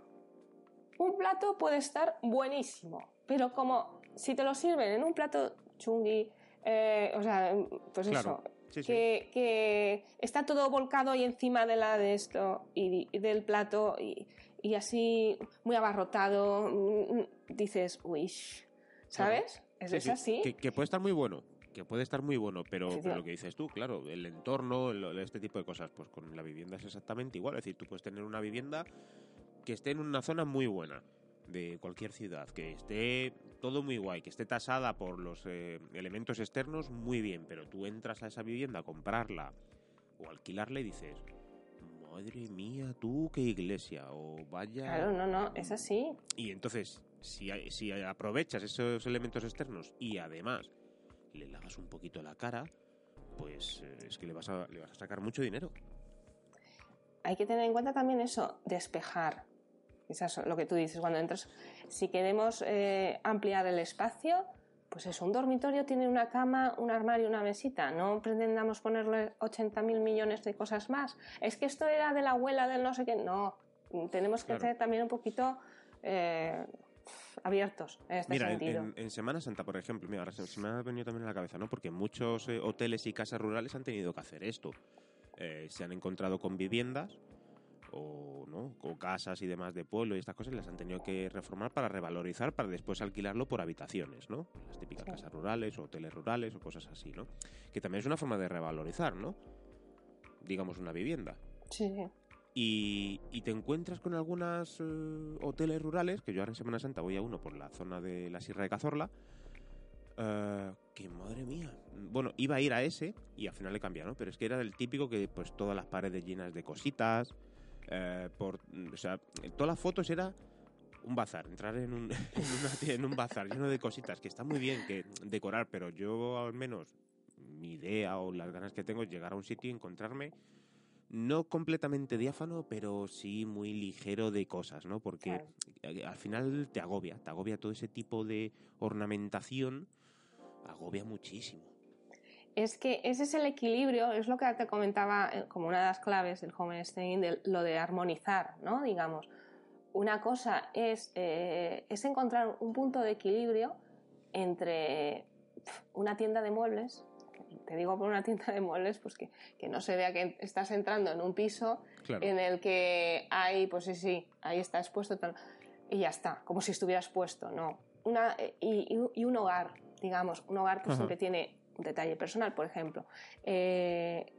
Un plato puede estar buenísimo, pero como si te lo sirven en un plato chungui, eh, o sea, pues Claro. eso, Sí, sí. que, está todo volcado ahí encima de la de esto y, y del plato y, y así muy abarrotado, mm, mm, dices, uy, ¿sabes? Es, Sí, es sí, así. Que, que puede estar muy bueno, que puede estar muy bueno, pero, lo que dices tú, claro, el entorno, el- este tipo de cosas, pues con la vivienda es exactamente igual. Es decir, tú puedes tener una vivienda que esté en una zona muy buena de cualquier ciudad, que esté todo muy guay, que esté tasada por los eh, elementos externos muy bien, pero tú entras a esa vivienda a comprarla o alquilarla y dices, madre mía, tú qué iglesia, o vaya... Claro, no, no, es así. Y entonces, si, si aprovechas esos elementos externos y además le lavas un poquito la cara, pues eh, es que le vas, a, le vas a sacar mucho dinero. hay que tener en cuenta también eso, despejar. Es lo que tú dices, cuando entras, si queremos eh, ampliar el espacio, pues eso, un dormitorio tiene una cama, un armario, una mesita. No pretendamos ponerle 80.000 millones de cosas más. Es que esto era de la abuela del no sé qué. No, tenemos que Claro. ser también un poquito eh, abiertos en este Mira, en, sentido. en- en Semana Santa, por ejemplo, mira, ahora se, se me ha venido también a la cabeza, ¿no? Porque muchos eh, hoteles y casas rurales han tenido que hacer esto. Eh, se han encontrado con viviendas o no o casas y demás de pueblo y estas cosas las han tenido que reformar para revalorizar para después alquilarlo por habitaciones, ¿no? Las típicas Sí. casas rurales o hoteles rurales o cosas así, ¿no? Que también es una forma de revalorizar, ¿no? Digamos una vivienda. Sí. Y, y te encuentras con algunos hoteles rurales, que yo ahora en Semana Santa voy a uno por la zona de la Sierra de Cazorla, eh, que madre mía. Bueno, iba a ir a ese y al final le cambié, ¿no? Pero es que era del típico que pues todas las paredes llenas de cositas, eh, por, o sea, todas las fotos era un bazar, entrar en un, en, una- en un bazar lleno de cositas, que está muy bien que decorar, pero yo al menos mi idea o las ganas que tengo es llegar a un sitio y encontrarme no completamente diáfano, pero sí muy ligero de cosas, ¿no? Porque eh, al final te agobia, te agobia todo ese tipo de ornamentación, agobia muchísimo. Es que ese es el equilibrio, es lo que te comentaba eh, como una de las claves del homestaying, de lo de armonizar, ¿no? Digamos, una cosa es, eh, es encontrar un punto de equilibrio entre una tienda de muebles, te digo por una tienda de muebles, pues que, que no se vea que estás entrando en un piso Claro. en el que hay, pues sí, sí, ahí está expuesto tal, y ya está, como si estuvieras puesto, no. Una, eh, y, y- y un hogar, digamos, un hogar Ajá. siempre tiene detalle personal, por ejemplo. Eh,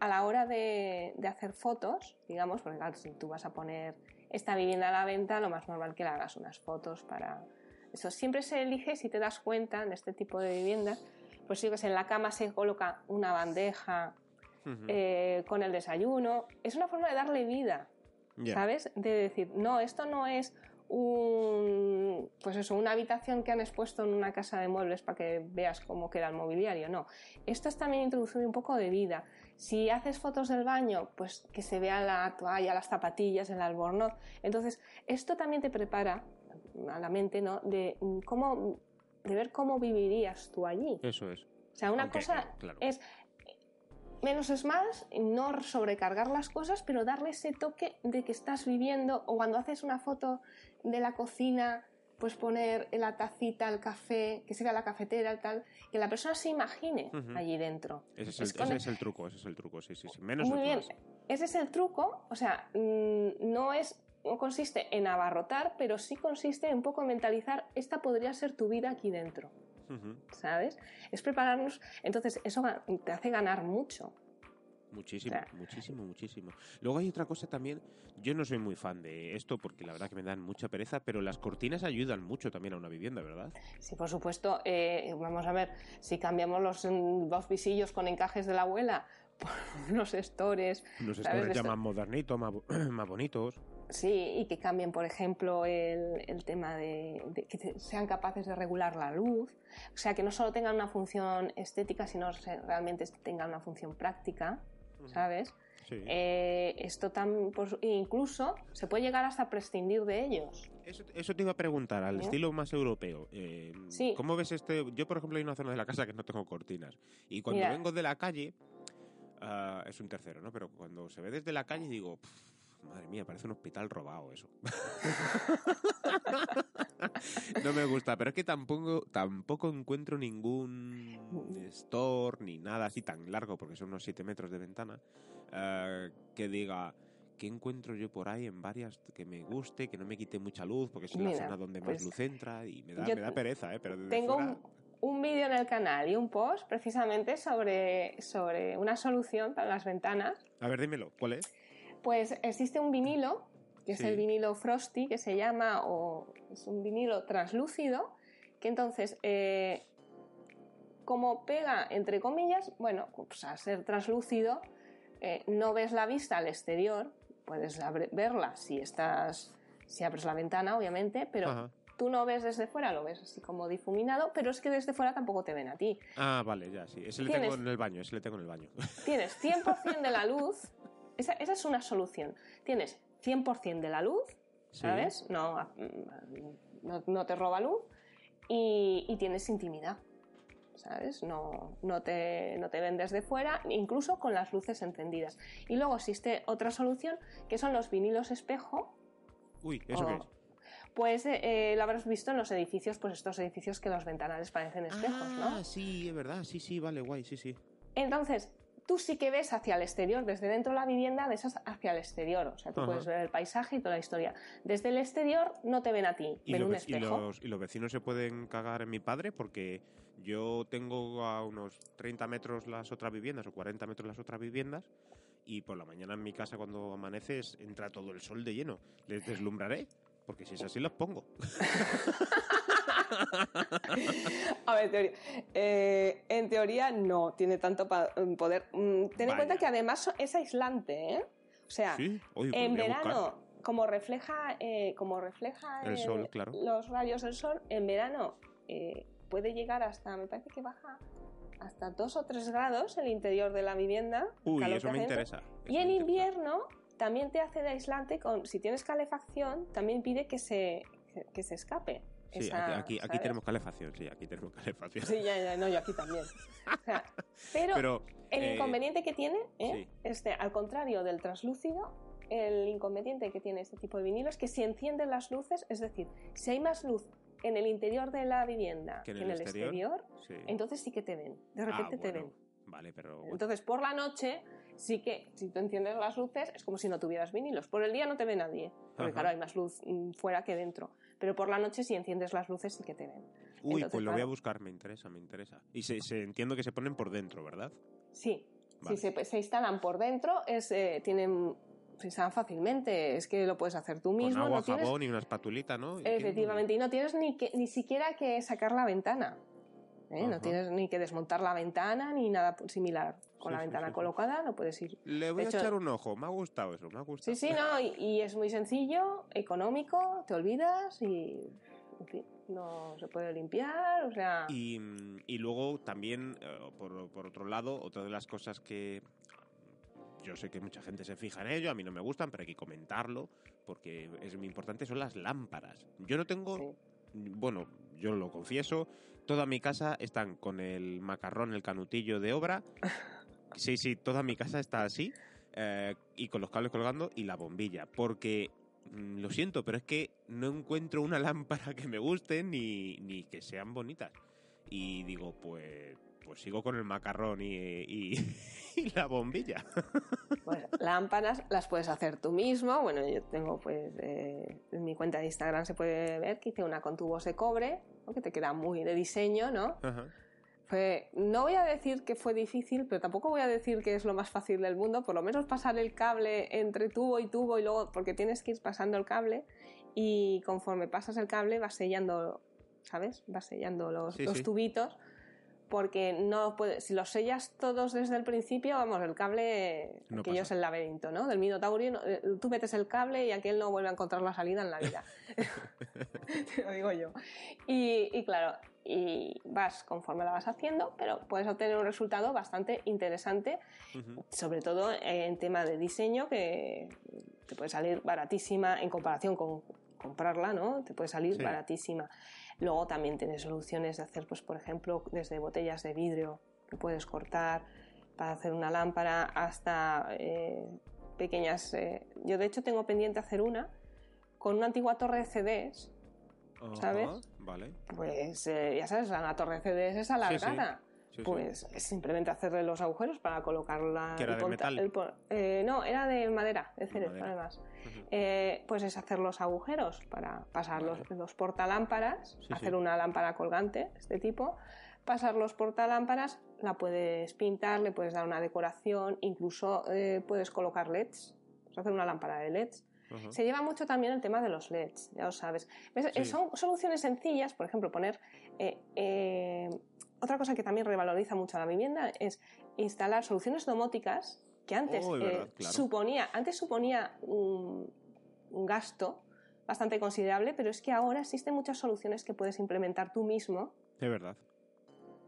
a la hora de, de hacer fotos, digamos, porque claro, si tú vas a poner esta vivienda a la venta, lo más normal que le hagas unas fotos para... Eso siempre se elige, si te das cuenta, en este tipo de viviendas, pues sí, pues en la cama se coloca una bandeja eh, con el desayuno. Es una forma de darle vida. ¿sabes? De decir, no, esto no es un, pues eso, una habitación que han expuesto en una casa de muebles para que veas cómo queda el mobiliario, no. Esto es también introducir un poco de vida. Si haces fotos del baño, pues que se vea la toalla, las zapatillas, el albornoz. Entonces, esto también te prepara, a la mente, ¿no? De cómo, de ver cómo vivirías tú allí. Eso es. O sea, una cosa claro. es menos es más, no sobrecargar las cosas, pero darle ese toque de que estás viviendo, o cuando haces una foto de la cocina, pues poner la tacita, el café, que sea la cafetera, el tal, que la persona se imagine allí dentro. Ese es, el, con ese el- es el truco, ese es el truco, sí, sí, sí. Menos Muy bien, más. ese es el truco, o sea, mm, no es no consiste en abarrotar, pero sí consiste en un poco en mentalizar, esta podría ser tu vida aquí dentro, ¿sabes? Es prepararnos, entonces eso te hace ganar mucho. Muchísimo, muchísimo, muchísimo. Luego hay otra cosa también, yo no soy muy fan de esto porque la verdad que me dan mucha pereza, pero las cortinas ayudan mucho también a una vivienda, ¿verdad? Sí, por supuesto, eh, vamos a ver, si cambiamos los, mm, los visillos con encajes de la abuela por unos estores, Los ¿sabes? estores modernitos, más, bo- más bonitos. Sí, y que cambien, por ejemplo, el, el tema de, de que sean capaces de regular la luz. O sea, que no solo tengan una función estética, sino realmente tengan una función práctica, ¿sabes? Sí. Eh, esto tan, pues, incluso se puede llegar hasta prescindir de ellos. Eso, eso te iba a preguntar, al ¿No? estilo más europeo. eh, Sí. ¿Cómo ves este? Yo, por ejemplo, hay una zona de la casa que no tengo cortinas. Y cuando Mira. vengo de la calle, ah, es un tercero, ¿no? Pero cuando se ve desde la calle digo, "Pff, madre mía, parece un hospital robado eso. no me gusta, pero es que tampoco, tampoco encuentro ningún store ni nada así tan largo, porque son unos 7 metros de ventana, ah, que diga... ¿Qué encuentro yo por ahí en varias que me guste, que no me quite mucha luz, porque es la Mira, zona donde más pues, luz entra y me da, me da pereza, ¿eh? Pero desde Tengo fuera- un, un vídeo en el canal y un post precisamente sobre, sobre una solución para las ventanas. A ver, dímelo, ¿cuál es? Pues existe un vinilo, que es el vinilo Frosty, que se llama, o es un vinilo translúcido, que entonces, eh, como pega, entre comillas, bueno, pues al ser translúcido, eh, no ves la vista al exterior, puedes verla si estás, si abres la ventana, obviamente, pero Ajá. tú no ves desde fuera, lo ves así como difuminado, pero es que desde fuera tampoco te ven a ti. Ah, vale, ya, sí. Ese le Tienes- tengo en el baño, ese le tengo en el baño. Tienes 100% de la luz, esa, esa es una solución. Tienes 100% de la luz, Sí. ¿sabes? No, no, no te roba luz y, y tienes intimidad, ¿sabes? No, no, te, no te ven desde fuera, incluso con las luces encendidas. Y luego existe otra solución que son los vinilos espejo. Uy, ¿eso qué o- es? Pues eh, eh, lo habrás visto en los edificios, pues estos edificios que los ventanales parecen espejos, ah, ¿no? sí, es verdad, sí, sí, vale, guay, sí, sí. Entonces, tú sí que ves hacia el exterior, desde dentro de la vivienda, ves hacia el exterior. O sea, tú Ajá. puedes ver el paisaje y toda la historia. Desde el exterior no te ven a ti, ¿Y, ven un vec- y espejo. los, y los vecinos se pueden cagar en mi padre porque yo tengo a unos 30 metros las otras viviendas o 40 metros las otras viviendas y por la mañana en mi casa cuando amanece es- entra todo el sol de lleno. ¿Les deslumbraré? Porque si es así los pongo. A ver, teoría. Eh, en teoría no tiene tanto pa- poder. Mm, Ten en cuenta que además es aislante, ¿eh? O sea, Sí, Uy, en verano, como refleja, eh, como refleja El sol, claro. los rayos del sol, en verano eh, puede llegar hasta, me parece que baja hasta 2 o 3 grados el interior de la vivienda. Uy, eso me interesa. eso Y en invierno también te hace de aislante con, si tienes calefacción, también pide que se, que, que se escape. Sí, esa, aquí, aquí, aquí tenemos calefacción, sí, aquí tenemos calefacción. Sí, ya, ya, no, yo aquí también. O sea, pero, Pero el eh, inconveniente que tiene, ¿eh? sí. este, al contrario del translúcido, el inconveniente que tiene este tipo de vinilo es que si encienden las luces, es decir, si hay más luz en el interior de la vivienda Que en en el exterior. exterior, sí. entonces sí que te ven. De Ah, repente te bueno, ven. Vale, pero bueno. Entonces, por la noche, sí que si tú enciendes las luces, es como si no tuvieras vinilos. Por el día no te ve nadie, porque Ajá. claro, hay más luz mm, fuera que dentro. Pero por la noche, si enciendes las luces, sí que te ven. Uy, entonces, pues lo voy a buscar, me interesa, me interesa. Y se, se- entiendo que se ponen por dentro, ¿verdad? Sí, Vale. si se, se instalan por dentro, es, eh, tienen, se instalan fácilmente. Es que lo puedes hacer tú mismo. Con agua, no tienes- jabón y una espatulita, ¿no? Efectivamente, y no tienes ni, que, ni siquiera que sacar la ventana. ¿Eh? No tienes ni que desmontar la ventana ni nada similar. Con Sí, la sí, ventana sí, sí. colocada no puedes ir. Le voy De a hecho- echar un ojo, me ha gustado eso, me ha gustado. Sí, sí, no, y, y es muy sencillo, económico, te olvidas y, en fin, no se puede limpiar, o sea... Y, y luego también, eh, por, por otro lado, otra de las cosas que yo sé que mucha gente se fija en ello, a mí no me gustan, pero hay que comentarlo porque es muy importante, son las lámparas. Yo no tengo, bueno, yo lo confieso, toda mi casa están con el macarrón, el canutillo de obra. Sí, sí, toda mi casa está así. Eh, y con los cables colgando y la bombilla. Porque mm, lo siento, pero es que no encuentro una lámpara que me guste ni, ni que sean bonitas. Y digo, pues, pues sigo con el macarrón y, y, y la bombilla. Bueno, lámparas las puedes hacer tú mismo. Bueno, yo tengo pues eh, en mi cuenta de Instagram se puede ver que hice una con tubos de cobre, ¿no? que te queda muy de diseño, ¿no? Ajá. Fue, no voy a decir que fue difícil, pero tampoco voy a decir que es lo más fácil del mundo. Por lo menos pasar el cable entre tubo y tubo y luego, porque tienes que ir pasando el cable y conforme pasas el cable vas sellando, ¿sabes? Vas sellando los, Sí, los sí. tubitos. Porque no puedes, si los sellas todos desde el principio, vamos, el cable, No pasa. es el laberinto, ¿no? Del Minotauro, no- eh, tú metes el cable y aquel no vuelve a encontrar la salida en la vida. Te lo digo yo. Y, y claro, y vas conforme la vas haciendo, pero puedes obtener un resultado bastante interesante, Ujú. sobre todo en tema de diseño, que te puede salir baratísima en comparación con comprarla, ¿no? Te puede salir Sí. baratísima. Luego también tienes soluciones de hacer, pues, por ejemplo, desde botellas de vidrio que puedes cortar para hacer una lámpara hasta eh, pequeñas. eh, Yo, de hecho, tengo pendiente hacer una con una antigua torre de CDs. ¿Sabes? Vale. Pues eh, ya sabes, la torre de CDs es alargada. Sí. Pues es simplemente hacerle los agujeros para colocarla. ¿Que era de metal? el eh, no, era de madera, de cerezo, madera. además. Eh, pues es hacer los agujeros para pasar Vale. los, los portalámparas, Sí, hacer una lámpara colgante de este tipo, pasar los portalámparas, la puedes pintar, le puedes dar una decoración, incluso eh, puedes colocar LEDs, puedes hacer una lámpara de LEDs. Se lleva mucho también el tema de los LEDs, ya lo sabes. Son soluciones sencillas, por ejemplo, poner... eh, eh, otra cosa que también revaloriza mucho la vivienda es instalar soluciones domóticas que antes Oh, eh, claro. suponía, antes suponía un, un gasto bastante considerable, pero es que ahora existen muchas soluciones que puedes implementar tú mismo Es verdad.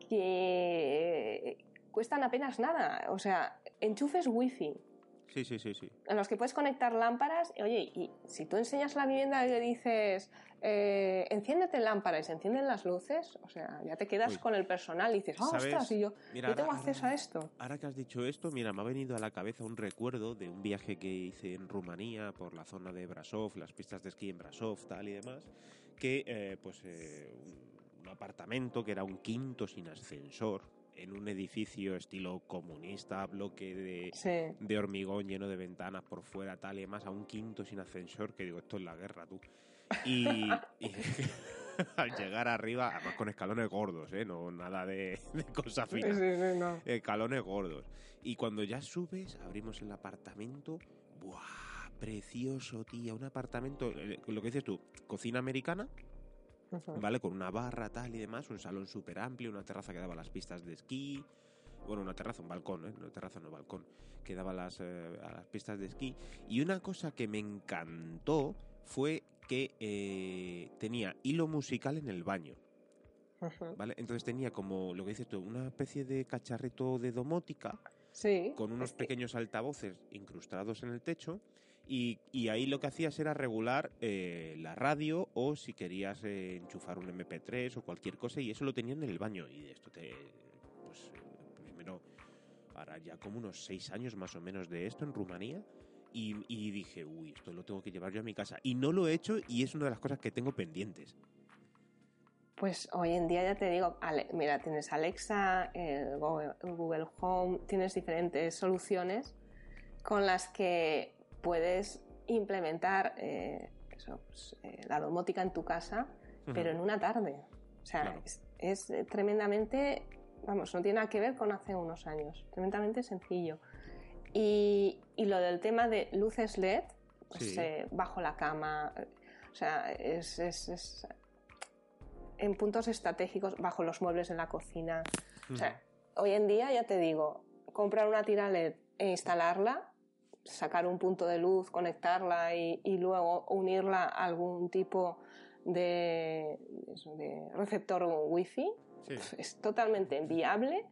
que cuestan apenas nada. O sea, enchufes wifi Sí, sí, sí, sí. en los que puedes conectar lámparas. y, Oye, y si tú enseñas la vivienda y le dices, eh, enciéndete lámpara y se encienden las luces, o sea, ya te quedas Uy. con el personal y dices, ah, ¿Sabes? ostras, y yo, Mira, yo tengo ahora- acceso a esto. Ahora que has dicho esto, mira, me ha venido a la cabeza un recuerdo de un viaje que hice en Rumanía por la zona de Brasov, las pistas de esquí en Brasov, tal y demás, que eh, pues eh, un, un apartamento que era un quinto sin ascensor en un edificio estilo comunista, bloque de, Sí. de hormigón lleno de ventanas por fuera, tal y demás, a un quinto sin ascensor, que digo, esto es la guerra, tú. Y, y al llegar arriba, además con escalones gordos, ¿eh? No nada de, de cosas Sí, finas sí, sí, no. escalones gordos. Y cuando ya subes, abrimos el apartamento. ¡Buah! Precioso, tía. Un apartamento, eh, lo que dices tú, cocina americana, ¿vale? Con una barra, tal y demás. Un salón súper amplio, una terraza que daba las pistas de esquí. Bueno, una terraza, un balcón, ¿eh? No terraza, no balcón. Que daba las, eh, a las pistas de esquí. Y una cosa que me encantó fue que eh, tenía hilo musical en el baño. ¿Vale? Entonces tenía como, lo que dices tú, una especie de cacharrito de domótica Sí. con unos pequeños altavoces incrustados en el techo y, y ahí lo que hacías era regular eh, la radio o si querías eh, enchufar un MP3 o cualquier cosa y eso lo tenían en el baño y de esto te... Pues eh, primero, ahora ya como unos seis años más o menos de esto en Rumanía y, y dije, uy, esto lo tengo que llevar yo a mi casa y no lo he hecho y es una de las cosas que tengo pendientes. Pues hoy en día ya te digo, Ale- mira, tienes Alexa, el Google Home, tienes diferentes soluciones con las que puedes implementar eh, eso, pues, eh, la domótica en tu casa, pero en una tarde. O sea, Claro. es, es, eh, tremendamente, vamos, no tiene nada que ver con hace unos años, tremendamente sencillo. Y, y lo del tema de luces LED, pues Sí. eh, bajo la cama, o sea, es, es- es en puntos estratégicos, bajo los muebles en la cocina. O sea, hoy en día, ya te digo, comprar una tira LED e instalarla, sacar un punto de luz, conectarla y, y luego unirla a algún tipo de, receptor wifi Sí. es totalmente viable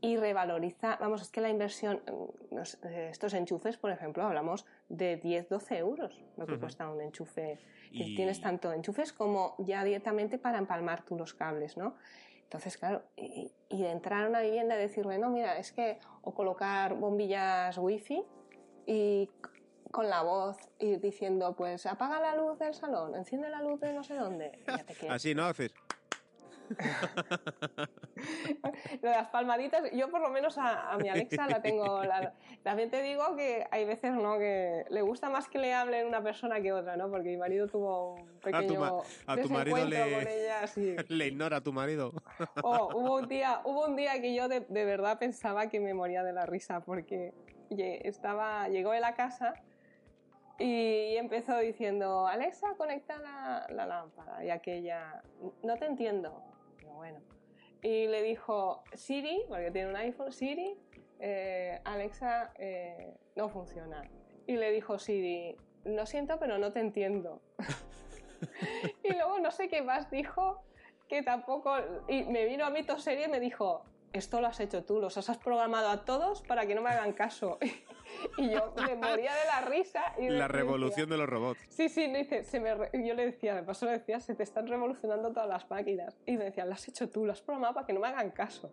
y revaloriza, vamos, es que la inversión, mm, eh, estos enchufes, por ejemplo, hablamos de 10, 12 euros lo que cuesta un enchufe, que Y- tienes tanto enchufes como ya directamente para empalmar tú los cables, ¿no? Entonces, claro, y, y entrar a una vivienda y decirle, no, mira, es que, o colocar bombillas wifi y con la voz ir diciendo, pues apaga la luz del salón, enciende la luz de no sé dónde. ya te. Así, ¿no? Haces. Lo de las palmaditas, yo por lo menos a, a mi Alexa la tengo. la- también te digo que hay veces ¿no? que le gusta más que le hablen una persona que otra, ¿no? Porque mi marido tuvo un pequeño ma- a tu marido le- con ella. sí. Le ignora a tu marido. Oh, hubo, un día, hubo un día que yo de, de verdad pensaba que me moría de la risa porque estaba, llegó él a casa y empezó diciendo, Alexa, conecta la, la lámpara. Y aquella, no te entiendo. Digo, bueno. Y le dijo, Siri, porque tiene un iPhone, Siri, eh, Alexa eh, no funciona. Y le dijo Siri, lo siento, pero no te entiendo. y luego no sé qué más dijo, que tampoco... Y me vino a mí serie y me dijo, esto lo has hecho tú, los has programado a todos para que no me hagan caso. y yo me moría de la risa. Y La decía, revolución de los robots. Sí, sí, me dice, se me re- yo le decía, de paso le decía, se te están revolucionando todas las máquinas. Y me decían, lo has hecho tú, lo has programado para que no me hagan caso.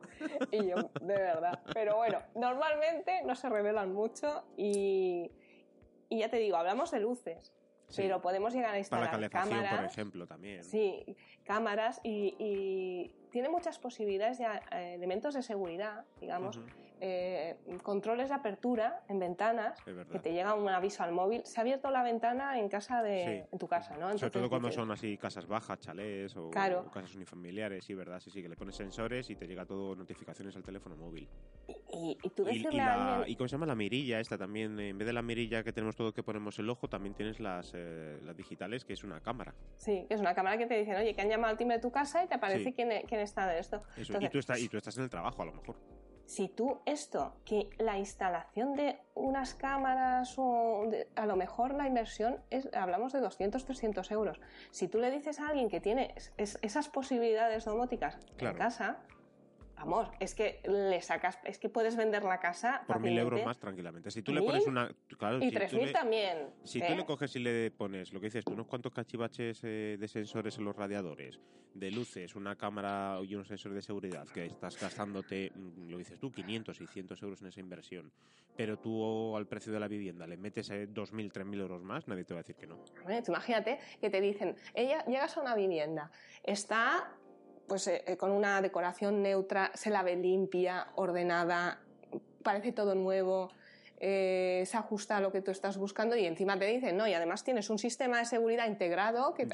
Y yo, de verdad. Pero bueno, normalmente no se revelan mucho y, y ya te digo, hablamos de luces, Sí. pero podemos llegar a Para instalar la calefacción, por ejemplo, también. Sí, cámaras y, y tiene muchas posibilidades de eh, elementos de seguridad, digamos, eh, controles de apertura en ventanas, que te llega un aviso al móvil. Se ha abierto la ventana en casa de, Sí. en tu casa, ¿no? Sobre Entonces todo cuando son así casas bajas, chalés o, Claro. o casas unifamiliares, sí, ¿verdad? Sí, sí, que le pones sensores y te llega todo notificaciones al teléfono móvil. Y, y Y, y la, alguien... y cómo se llama la mirilla esta también, en vez de la mirilla que tenemos todo que ponemos el ojo, también tienes las, eh, las digitales, que es una cámara. Sí, que es una cámara que te dicen, oye, que han llamado al timbre de tu casa y te aparece Sí. quién, e- quién está de esto. Eso, Entonces, y, tú estás, y tú estás en el trabajo, a lo mejor. Si tú esto, que la instalación de unas cámaras o de- a lo mejor la inversión es, hablamos de 200, 300 euros. Si tú le dices a alguien que tiene es- es- esas posibilidades domóticas Claro. en casa, vamos, es que le sacas, es que puedes vender la casa Por mil euros más tranquilamente. Si tú le ¿Mil? pones una... Claro, Y si 3.000 le- también. Si ¿eh? tú le coges y le pones lo que dices tú, unos cuantos cachivaches eh, de sensores en los radiadores, de luces, una cámara y unos sensores de seguridad, que estás gastándote, mm, lo dices tú, 500, 600 euros en esa inversión, pero tú al precio de la vivienda le metes eh, 2.000, 3.000 euros más, nadie te va a decir que no. Imagínate que te dicen, ella llegas a una vivienda, está pues eh, eh, con una decoración neutra, se la ve limpia, ordenada, parece todo nuevo, eh, se ajusta a lo que tú estás buscando y encima te dicen, no, y además tienes un sistema de seguridad integrado que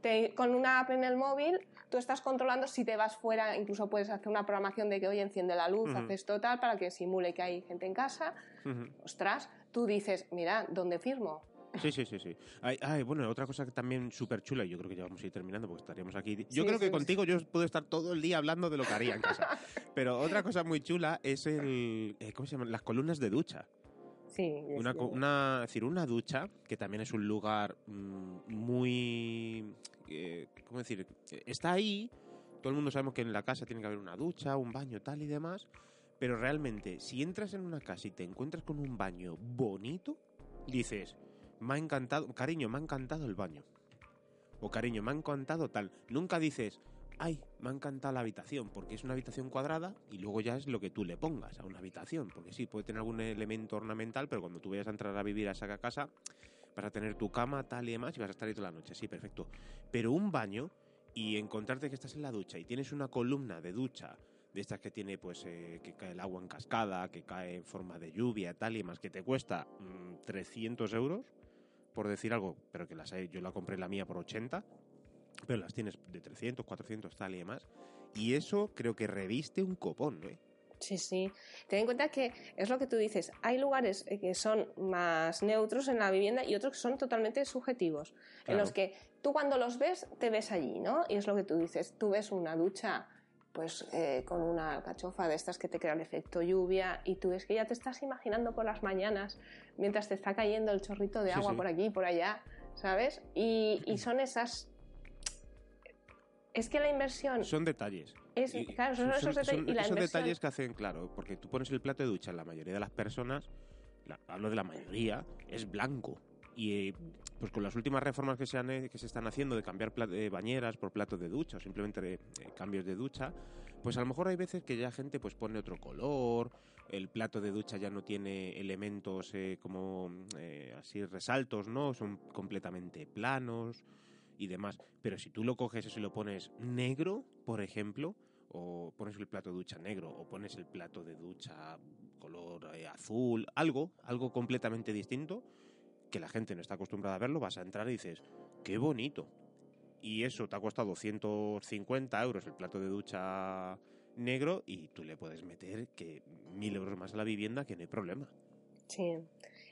te- con una app en el móvil tú estás controlando si te vas fuera, incluso puedes hacer una programación de que, oye, enciende la luz, Ujú. haces total para que simule que hay gente en casa. Ostras, tú dices, mira, ¿dónde firmo? Sí, sí, sí, sí. Ay, ay, bueno, otra cosa que también súper chula, y yo creo que ya vamos a ir terminando porque estaríamos aquí. Yo Sí, creo que sí, contigo yo puedo estar todo el día hablando de lo que haría en casa. Pero otra cosa muy chula es el. eh, ¿Cómo se llama? Las columnas de ducha. Sí, Una, sí. una, es decir, una ducha, que también es un lugar mm, muy... eh, ¿Cómo decir? Está ahí, todo el mundo sabemos que en la casa tiene que haber una ducha, un baño, tal y demás, pero realmente, si entras en una casa y te encuentras con un baño bonito, dices, me ha encantado, cariño, me ha encantado el baño. O cariño, me ha encantado tal. Nunca dices, ay, me ha encantado la habitación, porque es una habitación cuadrada y luego ya es lo que tú le pongas a una habitación, porque sí, puede tener algún elemento ornamental, pero cuando tú vayas a entrar a vivir a esa casa, vas a tener tu cama, tal y demás, y vas a estar ahí toda la noche, sí, perfecto. Pero un baño y encontrarte que estás en la ducha y tienes una columna de ducha de estas que tiene pues eh, que cae el agua en cascada, que cae en forma de lluvia, tal y demás, que te cuesta mm, 300 euros, por decir algo, pero que las hay, yo la compré la mía por 80, pero las tienes de 300, 400, tal y demás. Y eso creo que reviste un copón, ¿eh? Sí, sí. Ten en cuenta que es lo que tú dices. Hay lugares eh, que son más neutros en la vivienda y otros que son totalmente subjetivos. En los que tú cuando los ves, te ves allí, ¿no? Y es lo que tú dices. Tú ves una ducha pues eh, con una alcachofa de estas que te crea el efecto lluvia y tú ves que ya te estás imaginando por las mañanas mientras te está cayendo el chorrito de agua sí. por aquí y por allá, ¿sabes? Y, y son esas Es que la inversión Son detalles. es, Y claro, son, esos detalles y la esos inversión- detalles que hacen, claro, porque tú pones el plato de ducha en la mayoría de las personas, la- hablo de la mayoría, es blanco. Y eh, pues con las últimas reformas que se, han, eh, que se están haciendo de cambiar pla- eh, bañeras por platos de ducha o simplemente eh, cambios de ducha, pues a lo mejor hay veces que ya gente pues pone otro color, el plato de ducha ya no tiene elementos eh, como eh, así resaltos, ¿no? Son completamente planos y demás. Pero si tú lo coges eso y lo pones negro, por ejemplo, o pones el plato de ducha negro, o pones el plato de ducha color azul, algo, algo completamente distinto, que la gente no está acostumbrada a verlo, vas a entrar y dices, qué bonito. Y eso te ha costado 250 euros el plato de ducha negro y tú le puedes meter que mil euros más a la vivienda que no hay problema. Sí,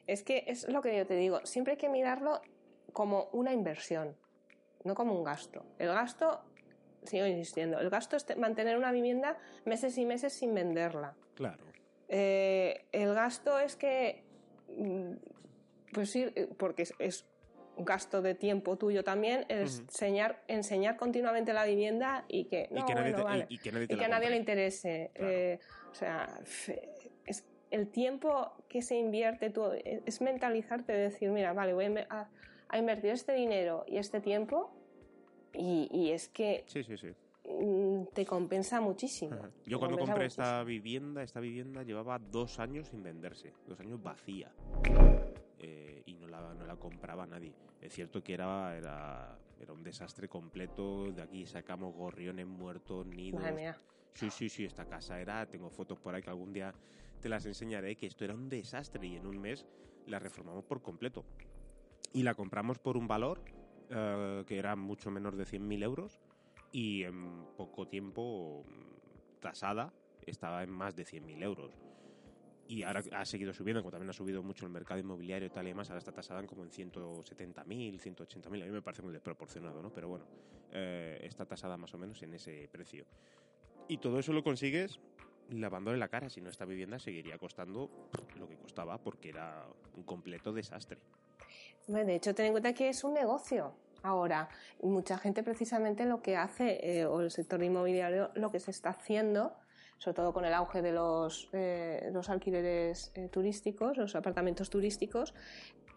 es que es lo que yo te digo, siempre hay que mirarlo como una inversión, no como un gasto. El gasto, sigo insistiendo, el gasto es te- mantener una vivienda meses y meses sin venderla. Claro. Eh, el gasto es que, mm, pues sí, eh, porque es, es un gasto de tiempo tuyo también, enseñar, enseñar continuamente la vivienda y que, no, y, que nadie bueno, te, vale y- y que nadie te y la que a nadie le interese. Claro. Eh, o sea, es, el tiempo que se invierte tú es es mentalizarte de decir, mira, vale, voy a, inve- a- a invertir este dinero y este tiempo y, y es que Sí, sí, sí. mm, te compensa muchísimo. Ajá. Yo cuando compré muchísimo. esta vivienda, esta vivienda llevaba dos años sin venderse, dos años vacía. Eh, y no la, no la compraba nadie. Es cierto que era, era, era un desastre completo. De aquí sacamos gorriones muertos, nidos. Madre mía. Sí, sí, sí, esta casa era, tengo fotos por ahí que algún día te las enseñaré, que esto era un desastre y en un mes la reformamos por completo. Y la compramos por un valor eh, que era mucho menor de 100.000 euros y en poco tiempo mm, tasada estaba en más de 100.000 euros. Y ahora ha seguido subiendo, como también ha subido mucho el mercado inmobiliario y tal y demás, ahora está tasada como en 170.000, 180.000, a mí me parece muy desproporcionado, ¿no? Pero bueno, eh, está tasada más o menos en ese precio. Y todo eso lo consigues lavándole la cara, si no esta vivienda seguiría costando lo que costaba porque era un completo desastre. De hecho, ten en cuenta que es un negocio. Ahora, mucha gente precisamente lo que hace, eh, o el sector inmobiliario, lo que se está haciendo, sobre todo con el auge de los, eh, los alquileres eh, turísticos, los apartamentos turísticos,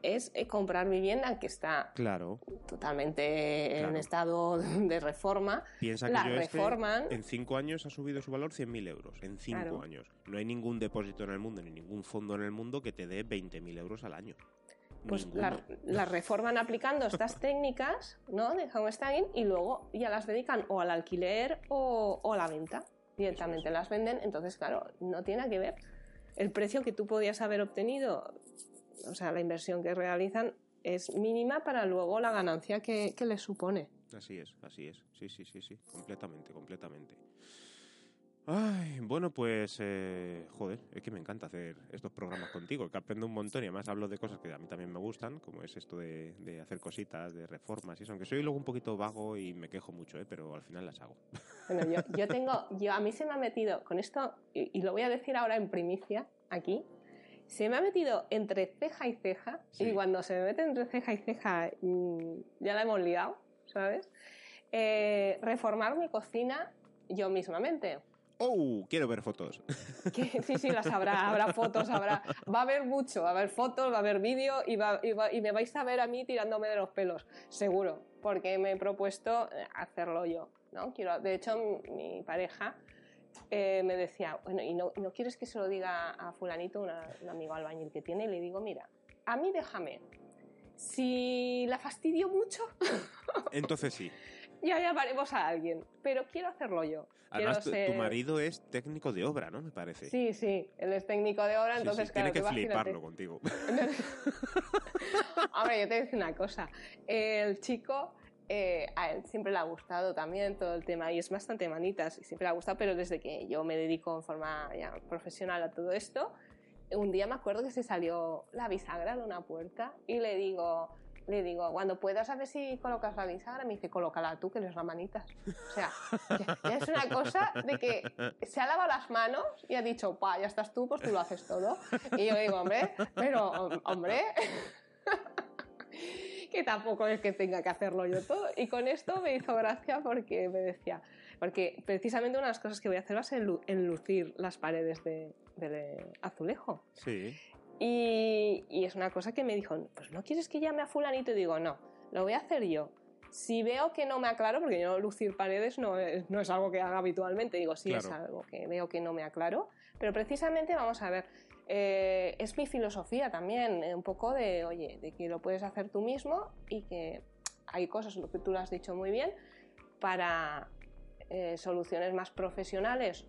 es eh, comprar vivienda que está Claro, totalmente en Claro. estado de reforma, piensa que la yo este, reforman. en cinco años ha subido su valor 100.000 euros. En cinco Claro. años. No hay ningún depósito en el mundo, ni ningún fondo en el mundo que te dé 20.000 euros al año. pues la, la reforman aplicando estas técnicas ¿no? de homestaging y luego ya las dedican o al alquiler o, o a la venta. Directamente las venden, entonces claro, no tiene que ver. El precio que tú podías haber obtenido, o sea, la inversión que realizan es mínima para luego la ganancia que, que les supone. Así es, así es. Sí, sí, sí, sí. Completamente, completamente. Ay, bueno, pues, eh, joder, es que me encanta hacer estos programas contigo, que aprendo un montón y además hablo de cosas que a mí también me gustan, como es esto de, de hacer cositas, de reformas y eso, aunque soy luego un poquito vago y me quejo mucho, ¿eh? pero al final las hago. Bueno, yo, yo tengo, yo a mí se me ha metido con esto, y, y lo voy a decir ahora en primicia, aquí, se me ha metido entre ceja y ceja, Sí. y cuando se me mete entre ceja y ceja, mm, ya la hemos liado, ¿sabes? Eh, reformar mi cocina yo mismamente. ¡Oh! Quiero ver fotos. Sí, sí, las habrá, habrá fotos, habrá. Va a haber mucho, va a haber fotos, va a haber vídeo y, va- y va- y me vais a ver a mí tirándome de los pelos, seguro, porque me he propuesto eh, hacerlo yo, ¿no? Quiero, de hecho, mi, mi pareja eh, me decía, bueno, ¿y no, no quieres que se lo diga a fulanito, una- un amigo albañil que tiene? Y le digo, mira, a mí déjame. Si la fastidio mucho, Entonces sí. Ya llamaremos a alguien, pero quiero hacerlo yo. Además, tu, Quiero tu ser- marido es técnico de obra, ¿no? Me parece. Sí, sí, él es técnico de obra, Sí, entonces sí, claro, Tiene que fliparlo contigo. Hombre, yo te voy a decir una cosa. El chico, eh, a él siempre le ha gustado también todo el tema y es bastante manitas y siempre le ha gustado, pero desde que yo me dedico en forma ya profesional a todo esto, un día me acuerdo que se salió la bisagra de una puerta y le digo, le digo, cuando puedas a ver si colocas la bisagra, me dice, colócala tú, que eres la manitas. O sea, ya, ya es una cosa de que se ha lavado las manos y ha dicho, pa, ya estás tú, pues tú lo haces todo. Y yo digo, hombre, pero, hombre. que tampoco es que tenga que hacerlo yo todo. Y con esto me hizo gracia porque me decía, porque precisamente una de las cosas que voy a hacer va a ser enlucir las paredes de, de azulejo. Sí. Y, y, es una cosa que me dijo, pues no quieres que llame a fulanito y digo, no, lo voy a hacer yo. Si veo que no me aclaro, porque yo lucir paredes no es, no es algo que haga habitualmente, digo, sí es algo que veo que no me aclaro, pero precisamente vamos a ver, eh, es mi filosofía también, eh, un poco de, oye, de que lo puedes hacer tú mismo y que hay cosas, lo que tú lo has dicho muy bien, para eh, soluciones más profesionales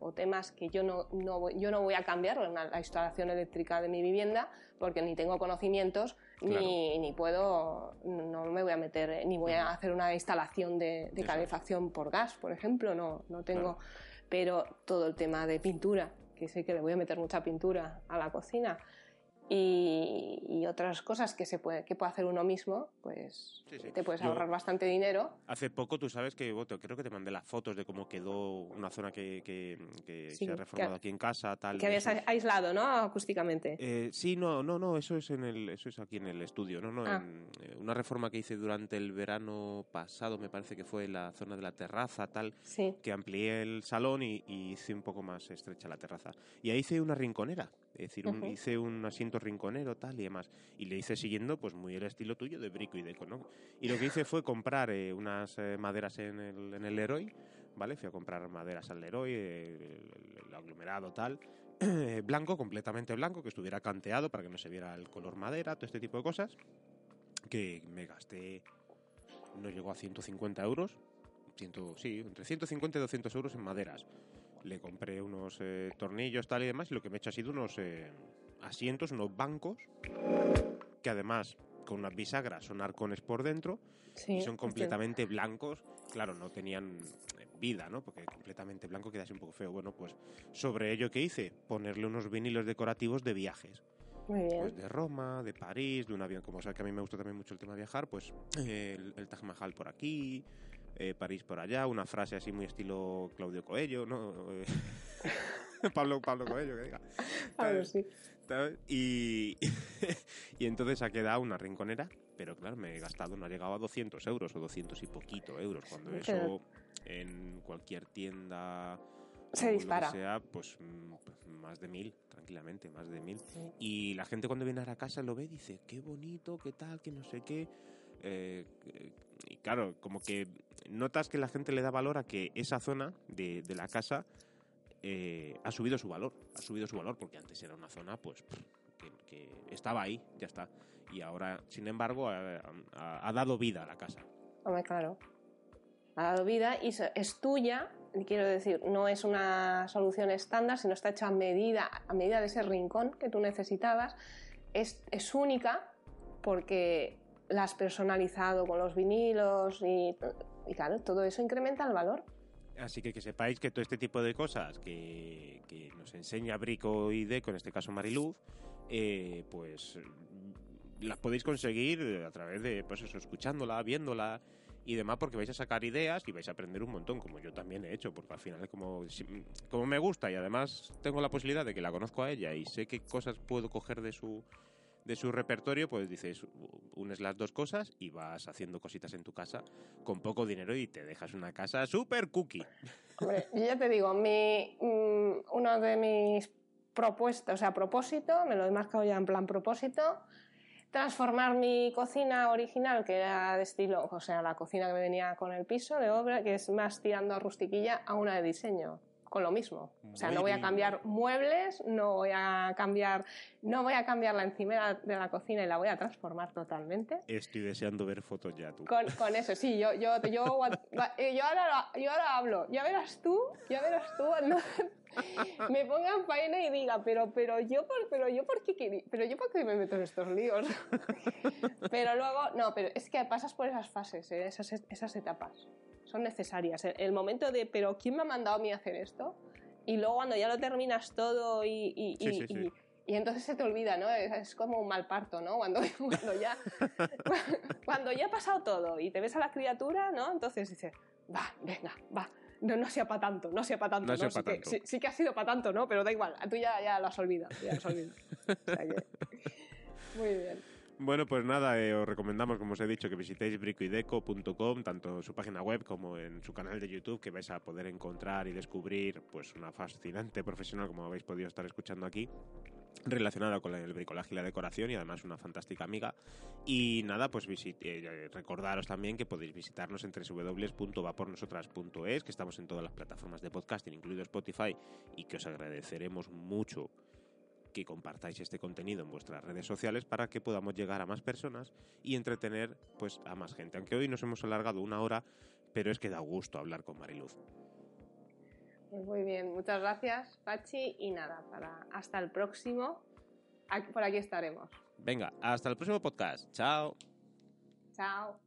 o, temas que yo no, no, yo no voy a cambiar la instalación eléctrica de mi vivienda porque ni tengo conocimientos ni, ni, puedo, no me voy a meter, ni voy a hacer una instalación de, calefacción por gas, por ejemplo, no, no tengo, pero todo el tema de pintura, que sé que le voy a meter mucha pintura a la cocina, y, otras cosas que se puede que puede hacer uno mismo, pues te puedes ahorrar bastante dinero. Hace poco tú sabes que creo que te mandé las fotos de cómo quedó una zona que, que, se ha reformado aquí en casa, tal. Que habías aislado, ¿no? Acústicamente. Eh, sí, no, no, no, eso es en el, eso es aquí en el estudio, no, no, ah. eh, una reforma que hice durante el verano pasado, me parece que fue la zona de la terraza, tal, que amplié el salón y, hice un poco más estrecha la terraza. Y ahí hice una rinconera, es decir, hice un asiento rinconero, tal y demás. Y le hice siguiendo, pues muy el estilo tuyo de brico y deco, ¿no? Y lo que hice fue comprar eh, unas eh, maderas en el, en el Leroy, ¿vale? Fui a comprar maderas al Leroy, el, aglomerado, tal. blanco, completamente blanco, que estuviera canteado para que no se viera el color madera, todo este tipo de cosas. Que me gasté, no llegó a 150 euros. Ciento, sí, entre 150 y 200 euros en maderas le compré unos eh, tornillos tal y demás y lo que me he hecho ha sido unos asientos, unos bancos, que además con unas bisagras son arcones por dentro y son completamente blancos. Claro, no tenían vida, ¿no? Porque completamente blanco queda así un poco feo. Bueno, pues sobre ello que hice, ponerle unos vinilos decorativos de viajes. Muy bien. Pues de Roma, de París, de un avión, como sabes que a mí me gusta también mucho el tema de viajar, pues el, Taj Mahal por aquí, eh, París por allá, una frase así muy estilo Claudio Coello, ¿no? Pablo, Pablo Coello, que diga. Pablo, sí. Y, y entonces ha quedado una rinconera, pero claro, me he gastado, no ha llegado a 200 euros o 200 y poquito euros, cuando eso en cualquier tienda se dispara. sea, pues mm, más de mil, tranquilamente, más de mil. Y la gente cuando viene a la casa lo ve y dice, qué bonito, qué tal, que no sé qué. Eh, y claro, como que notas que la gente le da valor a que esa zona de, de la casa eh, ha subido su valor, ha subido su valor porque antes era una zona pues que, estaba ahí, ya está. Y ahora, sin embargo, ha, dado vida a la casa. Claro. Ha dado vida y es tuya, quiero decir, no es una solución estándar, sino está hecha a medida, a medida de ese rincón que tú necesitabas. Es, es única porque la has personalizado con los vinilos y, y claro, todo eso incrementa el valor. Así que que sepáis que todo este tipo de cosas que, nos enseña Brico y Deco, en este caso Mariluz, eh, pues las podéis conseguir a través de, pues eso, escuchándola, viéndola y demás, porque vais a sacar ideas y vais a aprender un montón, como yo también he hecho, porque al final como, como me gusta y además tengo la posibilidad de que la conozco a ella y sé qué cosas puedo coger de su de su repertorio, pues dices, unes las dos cosas y vas haciendo cositas en tu casa con poco dinero y te dejas una casa súper cookie. Yo ya te digo, mi, mm, uno de mis propuestas, o sea, propósito, me lo he marcado ya en plan propósito, transformar mi cocina original, que era de estilo, o sea, la cocina que me venía con el piso de obra, que es más tirando a rustiquilla, a una de diseño con lo mismo. O sea, no voy a cambiar muebles, no voy a cambiar, no voy a cambiar la encimera de la cocina y la voy a transformar totalmente. Estoy deseando ver fotos ya tú. Con, con eso, sí, yo, yo, yo, yo, ahora, yo ahora hablo. Ya verás tú, ya verás tú cuando me pongan faena y diga, pero, pero yo, por, pero yo, ¿por qué pero yo, ¿por qué me meto en estos líos? pero luego, no, pero es que pasas por esas fases, eh, esas, esas etapas son necesarias. El, momento de, pero ¿quién me ha mandado a mí a hacer esto? Y luego cuando ya lo terminas todo y, y, y, entonces se te olvida, ¿no? Es, como un mal parto, ¿no? Cuando, cuando, ya, cuando ya ha pasado todo y te ves a la criatura, ¿no? Entonces dices, va, venga, va. No, no sea para tanto, no sea para tanto. No, sí, Que, sí, que ha sido para tanto, ¿no? Pero da igual, tú ya, ya lo has olvidado. Ya lo has olvidado. muy bien. Bueno, pues nada, eh, os recomendamos, como os he dicho, que visitéis bricoideco.com, tanto en su página web como en su canal de YouTube, que vais a poder encontrar y descubrir pues una fascinante profesional, como habéis podido estar escuchando aquí, relacionada con el bricolaje y la decoración y además una fantástica amiga. Y nada, pues eh, recordaros también que podéis visitarnos en www.vapornosotras.es, que estamos en todas las plataformas de podcasting, incluido Spotify, y que os agradeceremos mucho que compartáis este contenido en vuestras redes sociales para que podamos llegar a más personas y entretener pues a más gente. Aunque hoy nos hemos alargado una hora, pero es que da gusto hablar con Mariluz. Pues muy bien, muchas gracias Pachi y nada, para hasta el próximo. Por aquí estaremos. Venga, hasta el próximo podcast. Chao. Chao.